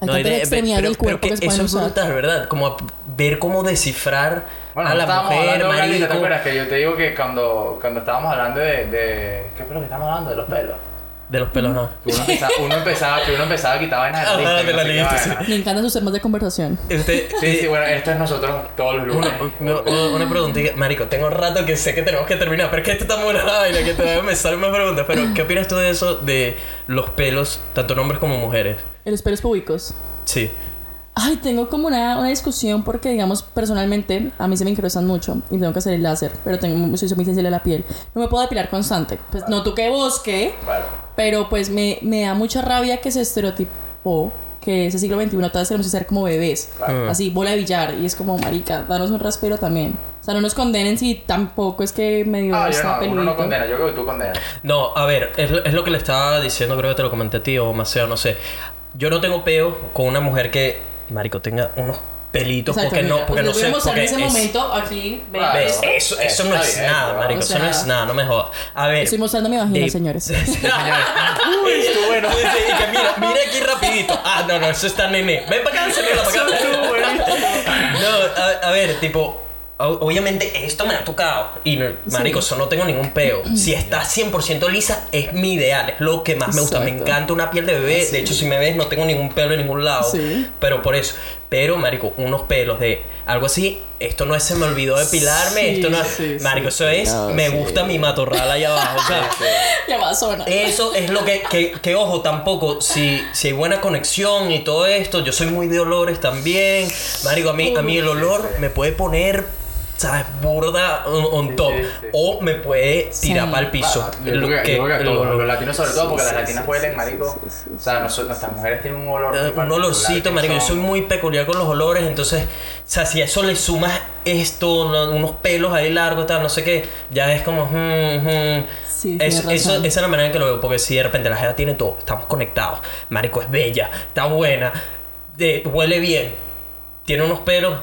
Hay No, tanta de- extremidad pero- del pero cuerpo que, que pueden eso es brutal, ¿verdad? Como a- ver cómo descifrar Bueno, a la estábamos mujer, hablando de una lista, ¿te marico. acuerdas? Que yo te digo que cuando, cuando estábamos hablando de, de... ¿Qué fue lo que estábamos hablando? De los pelos. De los pelos, no. Que uno empezaba, uno empezaba, que uno empezaba a quitar vainas de Ajá, de la lista, vaina. Me encantan sus temas de conversación. Usted, Sí, sí, bueno, esto es nosotros todos los lunes. Una, una, una preguntita, Marico, tengo rato que sé que tenemos que terminar, pero es que esto está muy buena la vaina, que todavía me salen más preguntas. Pero, ¿qué opinas tú de eso, de los pelos, tanto en hombres como mujeres? En los pelos públicos. Sí. Ay, tengo como una, una discusión porque, digamos, personalmente a mí se me incrustan mucho y tengo que hacer el láser, pero tengo, soy muy sensible a la piel. No me puedo depilar constante. Pues no toqué bosque, Claro. Pero pues me, me da mucha rabia que se estereotipó que ese siglo XXI todas tenemos que ser como bebés. Claro. Así, bola de billar. Y es como, marica, danos un raspero también. O sea, no nos condenen si tampoco es que medio Ah, yo está no, uno peludito. no condena, yo creo que tú condenas. No, a ver, es, lo- es lo que le estaba diciendo, creo que te lo comenté a ti o Maceo, no sé. Yo no tengo peo con una mujer que, Marico, tenga unos pelitos, Exacto, porque no, porque no sé. Porque en ese es- momento aquí, Claro. ¿Ves? Eso, eso no es bien, nada, bro. marico. O eso no es nada, no me jodas. A ver. Estoy mostrando mi vagina, de- señores. Uy, estuvo bueno. Sí, sí, y que mira, mira aquí rapidito. Ah, no, no, eso está nene. Ven para acá, señora, para acá. No, a, a ver, tipo, obviamente esto me ha tocado. Y, no- marico, eso no tengo ningún peo. Si está 100% lisa, es mi ideal. Es lo que más me gusta. Me encanta una piel de bebé. De hecho, si me ves, no tengo ningún pelo en ningún lado. Sí. Pero por eso. Pero, marico, unos pelos de algo así. Esto no es se me olvidó depilarme. Sí, esto no es. sí, sí, marico, eso sí. es. No, me sí. gusta mi matorral allá abajo. O sea, eso es lo que, que, que, ojo, tampoco, si, si hay buena conexión y todo esto, yo soy muy de olores también. Marico, a mí, a mí el olor me puede poner, ¿sabes? Burda on, on top. sí, sí. O me puede tirar Sí. para el piso. Yo Lo creo que- que- yo creo olor. los latinos sobre todo, porque Sí, las sí, latinas sí, huelen, sí, marico. sí, sí, O sea, nuestras mujeres tienen un olor. Eh, un olorcito, marico. Yo son- soy muy peculiar con los olores, entonces, o sea, si a eso le sumas esto, no- unos pelos ahí largos, tal, no sé qué, ya es como. hmm, hmm. Sí, Eso- esa es la manera en que lo veo, porque si de repente la jeva tiene todo, estamos conectados, marico es bella, está buena, de- huele bien, tiene unos pelos,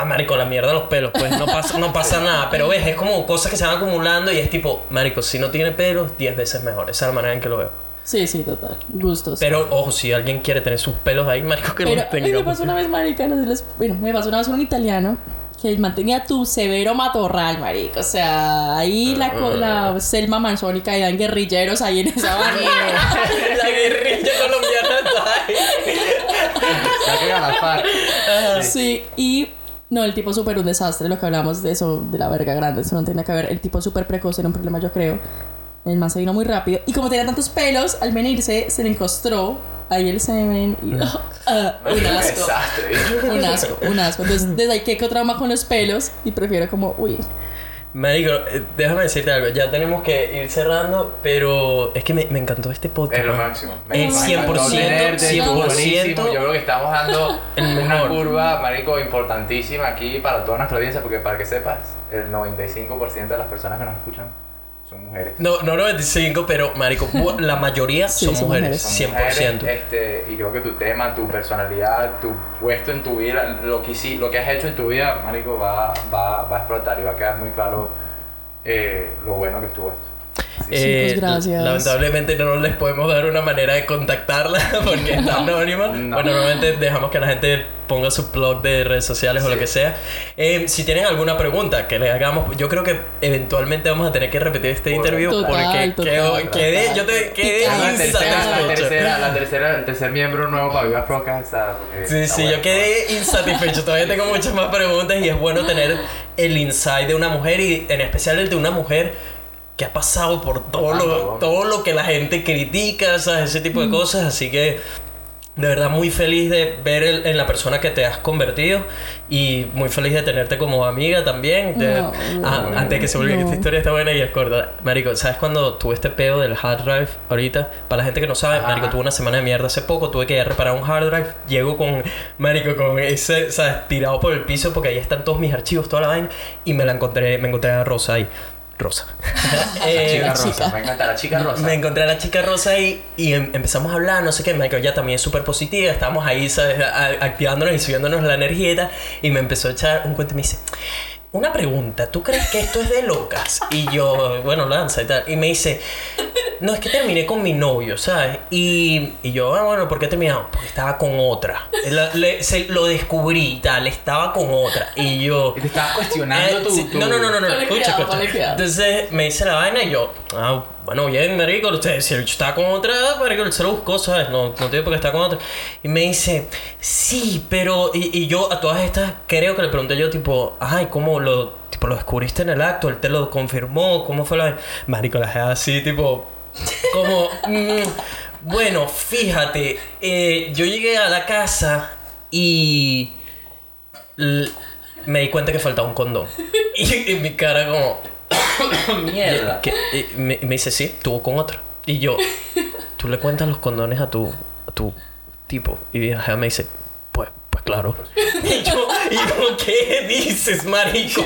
Ah, marico, la mierda de los pelos, pues no pasa, no pasa nada. Pero ves, es como cosas que se van acumulando y es tipo, marico, si no tiene pelos, 10 veces mejor. Esa es la manera en que lo veo. Sí, sí, total. Gustos. Pero, ojo, si alguien quiere tener sus pelos ahí, marico, que Pero los a mí tenga. me pasó una vez, marica, no sé, les- bueno, me pasó una vez con un italiano que mantenía tu severo matorral, marico. O sea, ahí la, co- la selva amazónica y dan guerrilleros ahí en esa vaina. la guerrilla colombiana está ahí. A la FARC. sí, y no, el tipo súper un desastre, lo que hablamos de eso, de la verga grande, eso no tiene que ver. El tipo súper precoz era un problema, yo creo. El man se vino muy rápido. Y como tenía tantos pelos, al venirse se le encostró ahí el semen y. ah, un asco. Un asco, un asco. Entonces, desde ahí que trauma con los pelos y prefiero como, uy. Marico, eh, déjame decirte algo. Ya tenemos que ir cerrando, pero es que me, me encantó este podcast. Es lo máximo. Me encantó 100%, tenerte, 100%. buenísimo. Yo creo que estamos dando El una curva, marico, importantísima aquí para toda nuestra audiencia, porque para que sepas, el 95% de las personas que nos escuchan son mujeres. No, no 95, pero marico, la mayoría Sí, son son mujeres, Son 100%. mujeres, este, y creo que tu tema, tu personalidad, tu puesto en tu vida, lo que, hici- lo que has hecho en tu vida, marico, va, va, va a explotar y va a quedar muy claro eh, lo bueno que estuvo esto. Eh, Chicos, gracias. Lamentablemente no les podemos dar una manera de contactarla porque está anónima. No. Bueno, normalmente dejamos que la gente ponga su blog de redes sociales o lo Sí. que sea. Eh, si tienen alguna pregunta que le hagamos, yo creo que eventualmente vamos a tener que repetir este Total, interview porque total, quedo- total. quedé, yo te quedé la tercera, la insatisfecho. tercera, la tercera, el tercer miembro nuevo para Vivas Procas está. porque Sí, está sí, bueno. yo quedé insatisfecho. Todavía tengo muchas más preguntas y es bueno tener el insight de una mujer y en especial el de una mujer que ha pasado por todo lo, Tanto. todo lo que la gente critica, ¿sabes? Ese tipo de cosas. Así que de verdad muy feliz de ver el- en la persona que te has convertido y muy feliz de tenerte como amiga también. De- No, Ah, no, antes de que se olvide que esta no. historia está buena y es corta. Marico, ¿sabes cuando tuve este pedo del hard drive ahorita? Para la gente que no sabe, Ajá. Marico, tuve una semana de mierda hace poco, tuve que ir a reparar un hard drive. Llego con, Marico, con ese, ¿sabes? Tirado por el piso porque ahí están todos mis archivos, toda la vaina. Y me la encontré, me encontré a Rosa ahí. Rosa. La Eh, chica rosa, chica. me encanta la chica rosa. me encontré a la chica rosa ahí y em- empezamos a hablar, no sé qué. Michael ya también es súper positiva. Estábamos ahí, activándonos y subiéndonos la energía y tal. Y me empezó a echar un cuento y me dice: Una pregunta, ¿tú crees que esto es de locas? Y yo, bueno, lanza y tal. Y me dice: No, es que terminé con mi novio, ¿sabes? Y, y yo, ah, bueno, ¿por qué terminamos? Porque estaba con otra. La- le- se, lo descubrí y tal, estaba con otra. Y yo. Y te estabas cuestionando Eh, tu, sí, tu- No, no, no, no, no. Escucha, escucha. Entonces me dice la vaina y yo, ah, bueno, bien, marico, usted, si está con otra, marico, él se lo buscó, ¿sabes? No, no tiene por qué estar con otra. Y me dice, sí, pero... Y, y yo a todas estas creo que le pregunté yo, tipo, ay, ¿cómo lo, tipo, lo descubriste en el acto? ¿Él te lo confirmó? ¿Cómo fue la? Marico, la así, tipo, como... mm, bueno, fíjate, eh, yo llegué a la casa y... me di cuenta que faltaba un condón. Y, y mi cara como... Mierda. que- y me, me dice, sí, tuvo con otra. Y yo, tú le cuentas los condones a tu, a tu tipo. Y la jeva me dice, pues, pues claro. Y yo, y yo, ¿qué dices, marico?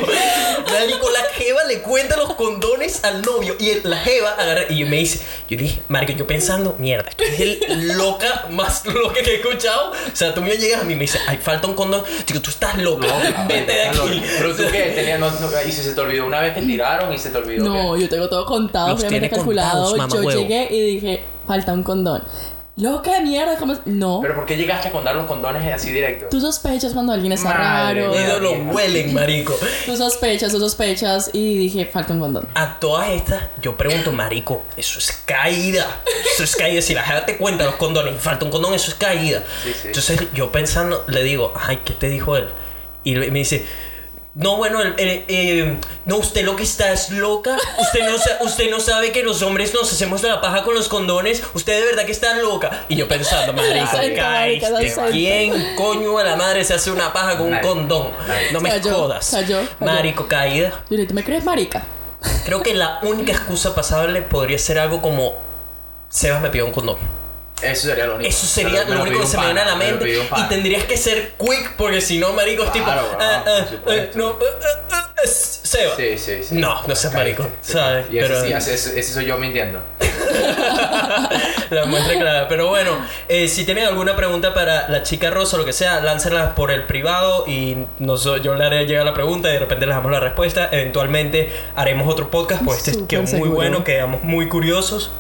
Marico, la jeva le cuenta los condones al novio. Y el- la jeva agarra y me dice, yo dije, marico, yo pensando, mierda, esto es el loca más loca que he escuchado. O sea, tú me llegas a mí y me dices, ay, falta un condón. Digo, tú estás loca, vete de aquí. Pero tú qué, tenías, no, no- y si se te olvidó una vez que tiraron y se te olvidó. No, qué? yo tengo todo contado, tiene calculado. contados, mamá yo huevo. llegué y dije, falta un condón. Loca de mierda, ¿cómo? es? No. Pero ¿por qué llegaste a contar los condones así directo? Tú sospechas cuando alguien está Madre raro. Ellos lo huelen, marico. Tú sospechas, tú sospechas y dije, falta un condón. A todas estas, yo pregunto, marico, eso es caída. Eso es caída. Si la gente te cuenta los condones y falta un condón, eso es caída. Sí, sí. Entonces yo pensando, le digo, ay, ¿qué te dijo él? Y me dice, no, bueno, el- el- eh, no, usted lo que está es loca. Usted no, sa- usted no sabe que los hombres nos hacemos la paja con los condones. Usted de verdad que está loca. Y yo pensando, Exacto, marica, caíste. exacto. ¿Quién coño de la madre se hace una paja con un condón? No me Cayó, jodas. cayó, cayó. Marico, caída. Yo le dije, ¿tú me crees marica? Creo que la única excusa pasable podría ser algo como Sebas me pidió un condón. Eso sería lo único. Eso sería lo único que se me viene a la mente. Y tendrías que ser quick porque si no, marico, es tipo. Ah, ah, ah, no. Sí, sí, sí. No, no seas marico, ¿sabes? Y ese, Pero- sí, ese, ese soy yo mintiendo. la muestra clara. Pero bueno, eh, si tienen alguna pregunta para la chica rosa o lo que sea, láncenla por el privado y nos, yo le haré llegar la pregunta y de repente les damos la respuesta. Eventualmente haremos otro podcast, pues este quedó muy seguro. bueno, quedamos muy curiosos.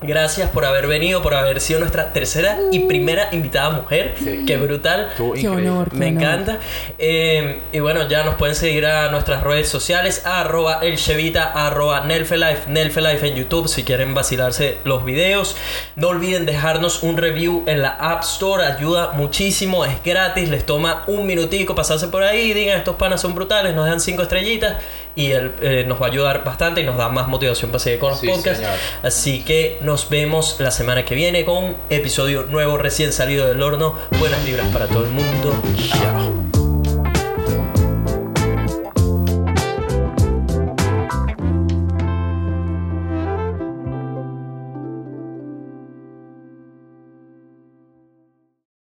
Gracias por haber venido, por haber sido nuestra tercera y primera invitada mujer. Sí. Qué brutal. Qué honor. Me encanta. Eh, y bueno, ya nos pueden seguir a nuestras redes sociales, arroba el Chevita, arroba Nelfelife, Nelfelife en YouTube si quieren vacilarse los videos. No olviden dejarnos un review en la App Store, ayuda muchísimo, es gratis, les toma un minutico pasarse por ahí, digan estos panas son brutales, nos dan cinco estrellitas y él, eh, nos va a ayudar bastante y nos da más motivación para seguir con los Sí, podcasts. señor. Así que nos vemos la semana que viene con episodio nuevo recién salido del horno. Buenas vibras para todo el mundo. Chao.